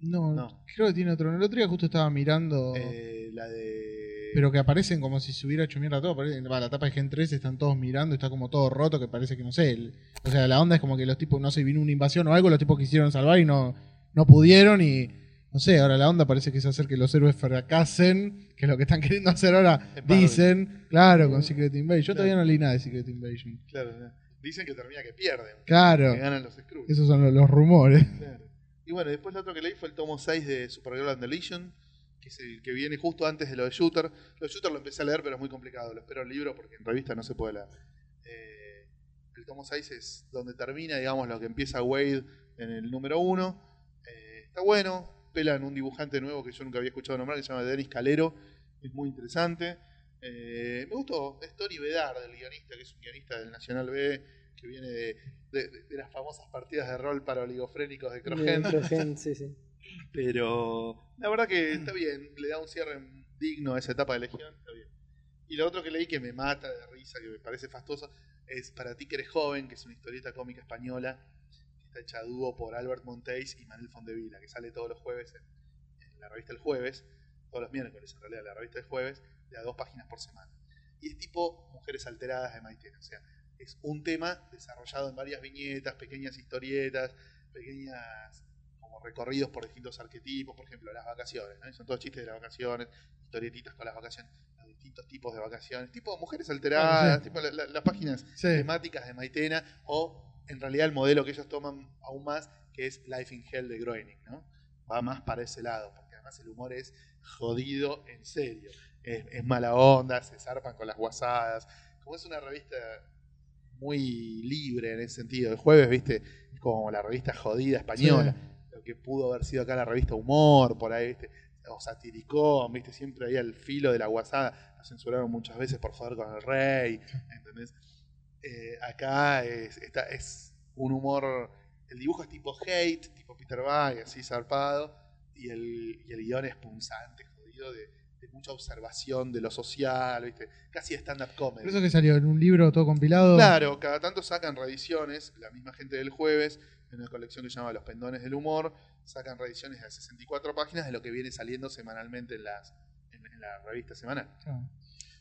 No, No. creo que tiene otro. El otro día justo estaba mirando. Eh, la de. Pero que aparecen como si se hubiera hecho mierda todo. Va, la tapa de Gen 3 están todos mirando, está como todo roto, que parece que no sé. el- o sea, la onda es como que los tipos, no sé, vino una invasión o algo, los tipos quisieron salvar y no, no pudieron y. No sé, ahora la onda parece que es hacer que los héroes fracasen, que es lo que están queriendo hacer ahora, dicen, claro, con Secret Invasion. Yo Claro. todavía no leí nada de Secret Invasion. Claro, ¿no? dicen que termina que pierden. Claro, Que ganan los Skrulls. esos son los, los rumores. Claro. Y bueno, después lo otro que leí fue el tomo 6 de Supergirl and the Legion, que es el que viene justo antes de lo de Shooter. Lo de Shooter lo empecé a leer, pero es muy complicado. Lo espero en libro porque en revista no se puede leer. Eh, el tomo 6 es donde termina, digamos, lo que empieza Wade en el número 1. está bueno. Pelan un dibujante nuevo que yo nunca había escuchado nombrar, que se llama Denis Calero. Es muy interesante. Eh, me gustó. Es Tony Bedard, el guionista, que es un guionista del Nacional B, que viene de, de- de las famosas partidas de rol para oligofrénicos de Crogen. Sí, sí. Pero la verdad que está bien, le da un cierre digno a esa etapa de Legión, está bien. Y lo otro que leí que me mata de risa, que me parece fastuoso, es Para ti que eres joven, que es una historieta cómica española, está hecha dúo por Albert Monteis y Manuel Fondevila, que sale todos los jueves en, en la revista El Jueves, todos los miércoles en realidad, la revista El Jueves, de a dos páginas por semana. Y es tipo Mujeres Alteradas de Maitena, o sea, es un tema desarrollado en varias viñetas, pequeñas historietas, pequeñas como recorridos por distintos arquetipos, por ejemplo, las vacaciones, son todos chistes de las vacaciones, historietitas con las vacaciones, los distintos tipos de vacaciones, tipo mujeres alteradas, Ah, sí. tipo la- la- las páginas Sí. temáticas de Maitena, o en realidad el modelo que ellos toman aún más, que es Life in Hell de Groening, ¿no? Va más para ese lado, porque además el humor es jodido en serio. Es, es mala onda, se zarpan con las guasadas. Como es una revista muy libre en ese sentido. El jueves, viste, es como la revista jodida española. Lo que pudo haber sido acá la revista Humor, por ahí, viste, o Satiricón, viste, siempre ahí al filo de la guasada. La censuraron muchas veces por favor con el rey, ¿entendés? Eh, acá es, está, es un humor, el dibujo es tipo hate, tipo Peter Bag, así zarpado, y el, y el guion es punzante, jodido, de, de mucha observación de lo social, ¿viste? Casi stand-up comedy. Por eso que salió en un libro todo compilado. Claro, cada tanto sacan reediciones, la misma gente del jueves, en una colección que se llama Los Pendones del Humor, sacan reediciones de 64 páginas de lo que viene saliendo semanalmente en, las, en, en la revista semanal.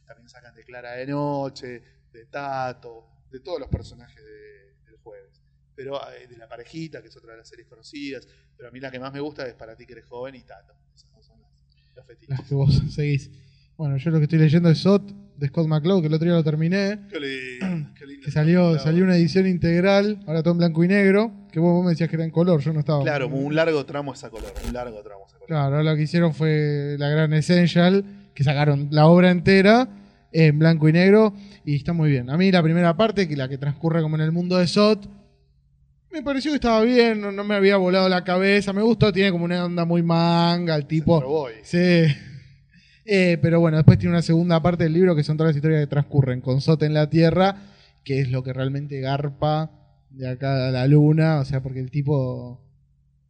También sacan de Clara de Noche, de Tato, de todos los personajes de- del jueves. Pero eh, de la parejita, que es otra de las series conocidas. Pero a mí la que más me gusta es Para ti que eres joven y Tato. Esas dos son las, fetiches. Las que vos seguís. Bueno, yo lo que estoy leyendo es Sot de Scott McCloud, que el otro día lo terminé. Qué lindo, qué lindo. Que salió, salió una edición integral, ahora todo en blanco y negro. Que vos, vos me decías que era en color, yo no estaba. Claro, un largo tramo esa color. Un largo tramo esa color. Claro, lo que hicieron fue la gran Essential, que sacaron la obra entera en blanco y negro y está muy bien. A mí la primera parte, que la que transcurre como en el mundo de Sot, me pareció que estaba bien, no, no me había volado la cabeza, me gustó, tiene como una onda muy manga, el tipo... Sí. Eh, pero bueno, después tiene una segunda parte del libro que son todas las historias que transcurren con Sot en la Tierra, que es lo que realmente garpa de acá a la luna, o sea, porque el tipo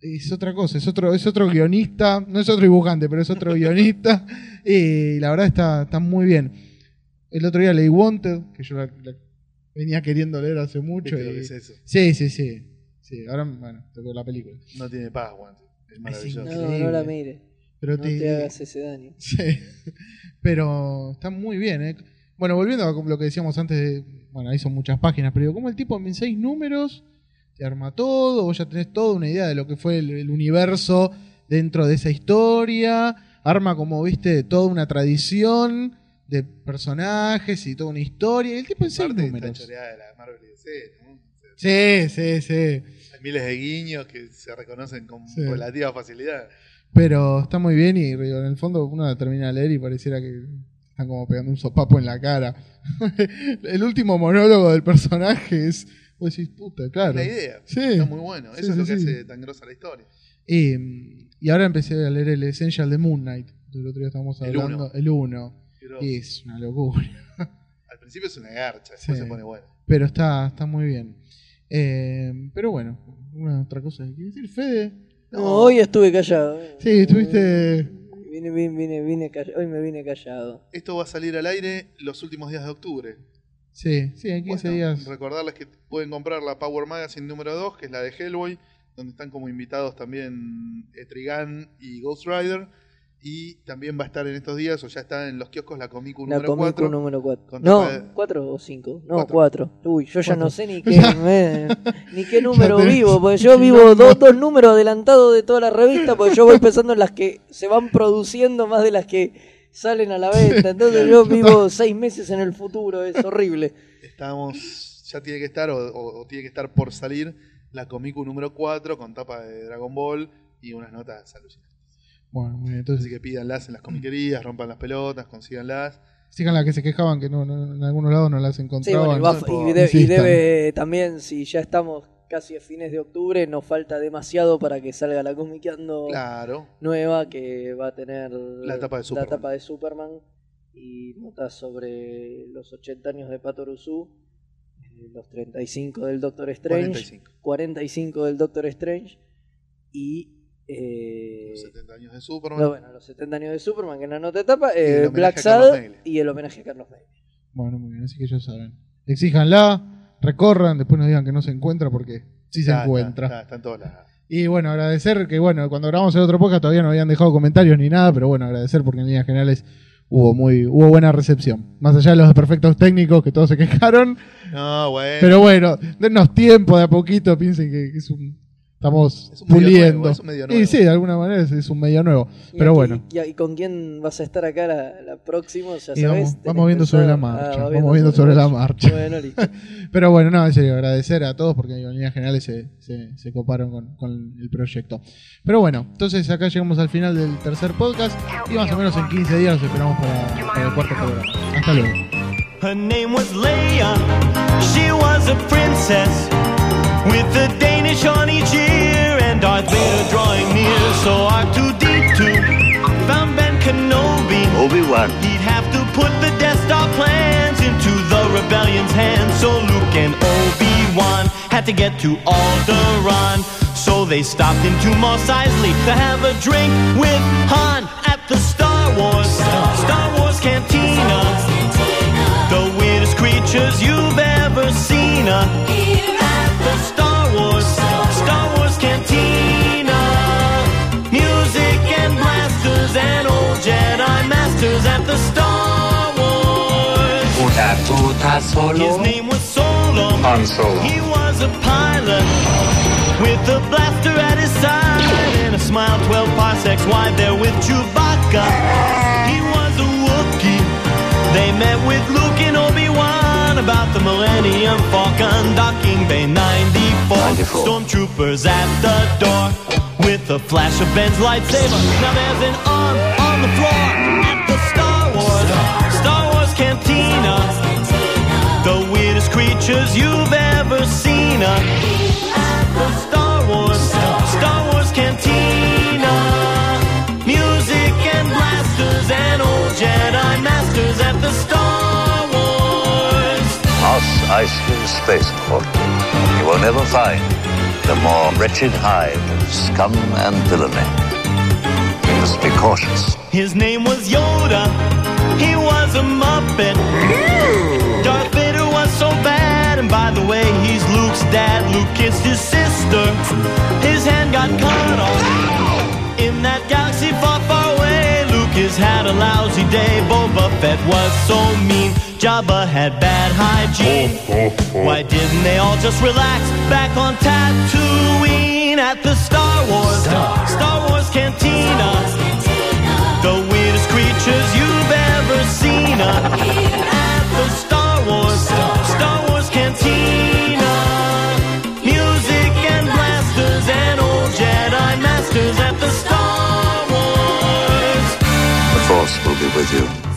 es otra cosa, es otro, es otro guionista, no es otro dibujante, pero es otro guionista, y la verdad está, está muy bien. El otro día leí Wanted, que yo la, la venía queriendo leer hace mucho. ¿Viste lo y- que es eso? Sí, sí, sí. Sí, ahora, bueno, tengo la película. No tiene paz, Juan. Es maravilloso. No, Increíble. no la mire. Pero No te, te hagas ese daño. Sí, pero está muy bien. ¿eh? Bueno, volviendo a lo que decíamos antes, de, bueno, ahí son muchas páginas, pero digo, como el tipo en seis números te arma todo, vos ya tenés toda una idea de lo que fue el, el universo dentro de esa historia, arma como, viste, toda una tradición de personajes y toda una historia, y el tipo en seis Parte de choreada de la Marvel y DC, ¿no? Sí, sí, sí. Hay miles de guiños que se reconocen con Sí. relativa facilidad. Pero está muy bien y en el fondo uno la termina de leer y pareciera que están como pegando un sopapo en la cara. el último monólogo del personaje es, vos decís, puta, claro. La idea. Sí. Está muy bueno. Eso Sí, es lo que hace tan grosa la historia. Y, y ahora empecé a leer el Essential de Moon Knight. El otro día estábamos hablando. El 1. Y es una locura. al principio es una garcha, después Sí. se pone bueno. Pero está, está muy bien. Eh, pero bueno, una otra cosa que quiere decir, Fede. No, hoy estuve callado. eh. Sí, estuviste. Vine, vine, vine, vine callado. Hoy me vine callado. Esto va a salir al aire los últimos días de octubre. Sí, sí, en 15 Bueno, días. Recordarles que pueden comprar la Power Magazine número 2, que es la de Hellboy, donde están como invitados también Etrigan y Ghost Rider. Y también va a estar en estos días, o ya está en los kioscos, la Comicu La número Comic 4. número 4. Con No, de- 4 o 5. No, Cuatro. 4. Uy, yo ya no sé ni qué, me- ni qué número vivo, porque yo vivo dos, dos números adelantados de toda la revista, porque yo voy pensando en las que se van produciendo más de las que salen a la venta. Entonces yo vivo seis meses en el futuro, es horrible. Estamos, ya tiene que estar, o, o- o tiene que estar por salir, la Comicu número 4 con tapa de Dragon Ball y unas notas alucinantes. Bueno, muy bien, entonces Así que pídanlas en las comiquerías, rompan las pelotas, consíganlas. sigan la que se quejaban que no, no- en algunos lados no las Sí, encontraban. bueno, y, debe también, si ya estamos casi a fines de octubre, nos falta demasiado para que salga la Comiqueando Claro. nueva que va a tener La tapa de Superman. la tapa de Superman y notas sobre los 80 años de Pato Rusu, eh, los 35 del Doctor Strange, 45. 45 del Doctor Strange y eh, Los 70 años de Superman. no, bueno, los 70 años de Superman, que es la nota de tapa, Y el eh, homenaje Black a Carlos Sad Meyle. y el homenaje a Carlos Meyle. Bueno, muy bien, así que ya saben. Exíjanla, recorran, después no digan que no se encuentra porque sí se encuentra. Está, está, está en todos lados. Y bueno, agradecer que bueno, cuando grabamos el otro podcast todavía no habían dejado comentarios ni nada, pero bueno, agradecer porque en líneas generales hubo muy hubo buena recepción. Más allá de los perfectos técnicos que todos se quejaron, No, bueno. pero bueno, dennos tiempo de a poquito, piensen que, que es un estamos Es puliendo. nuevo, es un medio Y sí, de alguna manera es, es un medio nuevo, Y pero aquí- bueno. Y, y con quién vas a estar acá la, la próxima? Ya Y sabes, vamos, ¿tenés vamos viendo sobre la marcha, Ah, vamos viendo sobre la marcha. Bueno, listo. Pero bueno, no, en serio, agradecer a todos porque en líneas generales se, se, se coparon con, con el proyecto. Pero bueno, entonces acá llegamos al final del tercer podcast y más o menos en 15 días los esperamos para, para el cuarto programa. Hasta luego. Her name was Leia. She was a princess with the Danish on each ear and Darth Vader drawing near. So R2D2 found Ben Kenobi. Obi-Wan. He'd have to put the Death Star plans into the rebellion's hands. So Luke and Obi-Wan had to get to Alderaan. So they stopped into Mos Eisley to have a drink with Han at the Star Wars Star Wars Cantina. The weirdest creatures you've ever seen. Uh, His name was Solo. Han Solo. He was a pilot with a blaster at his side and a smile 12 parsecs wide there with Chewbacca. He was a Wookiee. They met with Luke and Obi-Wan about the Millennium Falcon docking Bay 94. 94. Stormtroopers at the door with a flash of Ben's lightsaber. Now there's an arm on the floor at the Star Wars. Star Wars Cantina. The weirdest creatures you've ever seen. uh, At the Star Wars, Star Wars Cantina. Music and blasters and old Jedi masters at the Star Wars. Moss Eisley Spaceport. You will never find the more wretched hive of scum and villainy. You must be cautious. His name was Yoda. He was a Muppet. So bad. And by the way, he's Luke's dad. Luke kissed his sister. His hand got cut off. In that galaxy far, far away, Lucas had a lousy day. Boba Fett was so mean. Jabba had bad hygiene. Why didn't they all just relax back on Tatooine at the Star Wars, Star Wars Cantina? The weirdest creatures you've ever seen at the Star Wars, Star Wars Cantina. Music and blasters and old Jedi masters at the Star Wars. The Force will be with you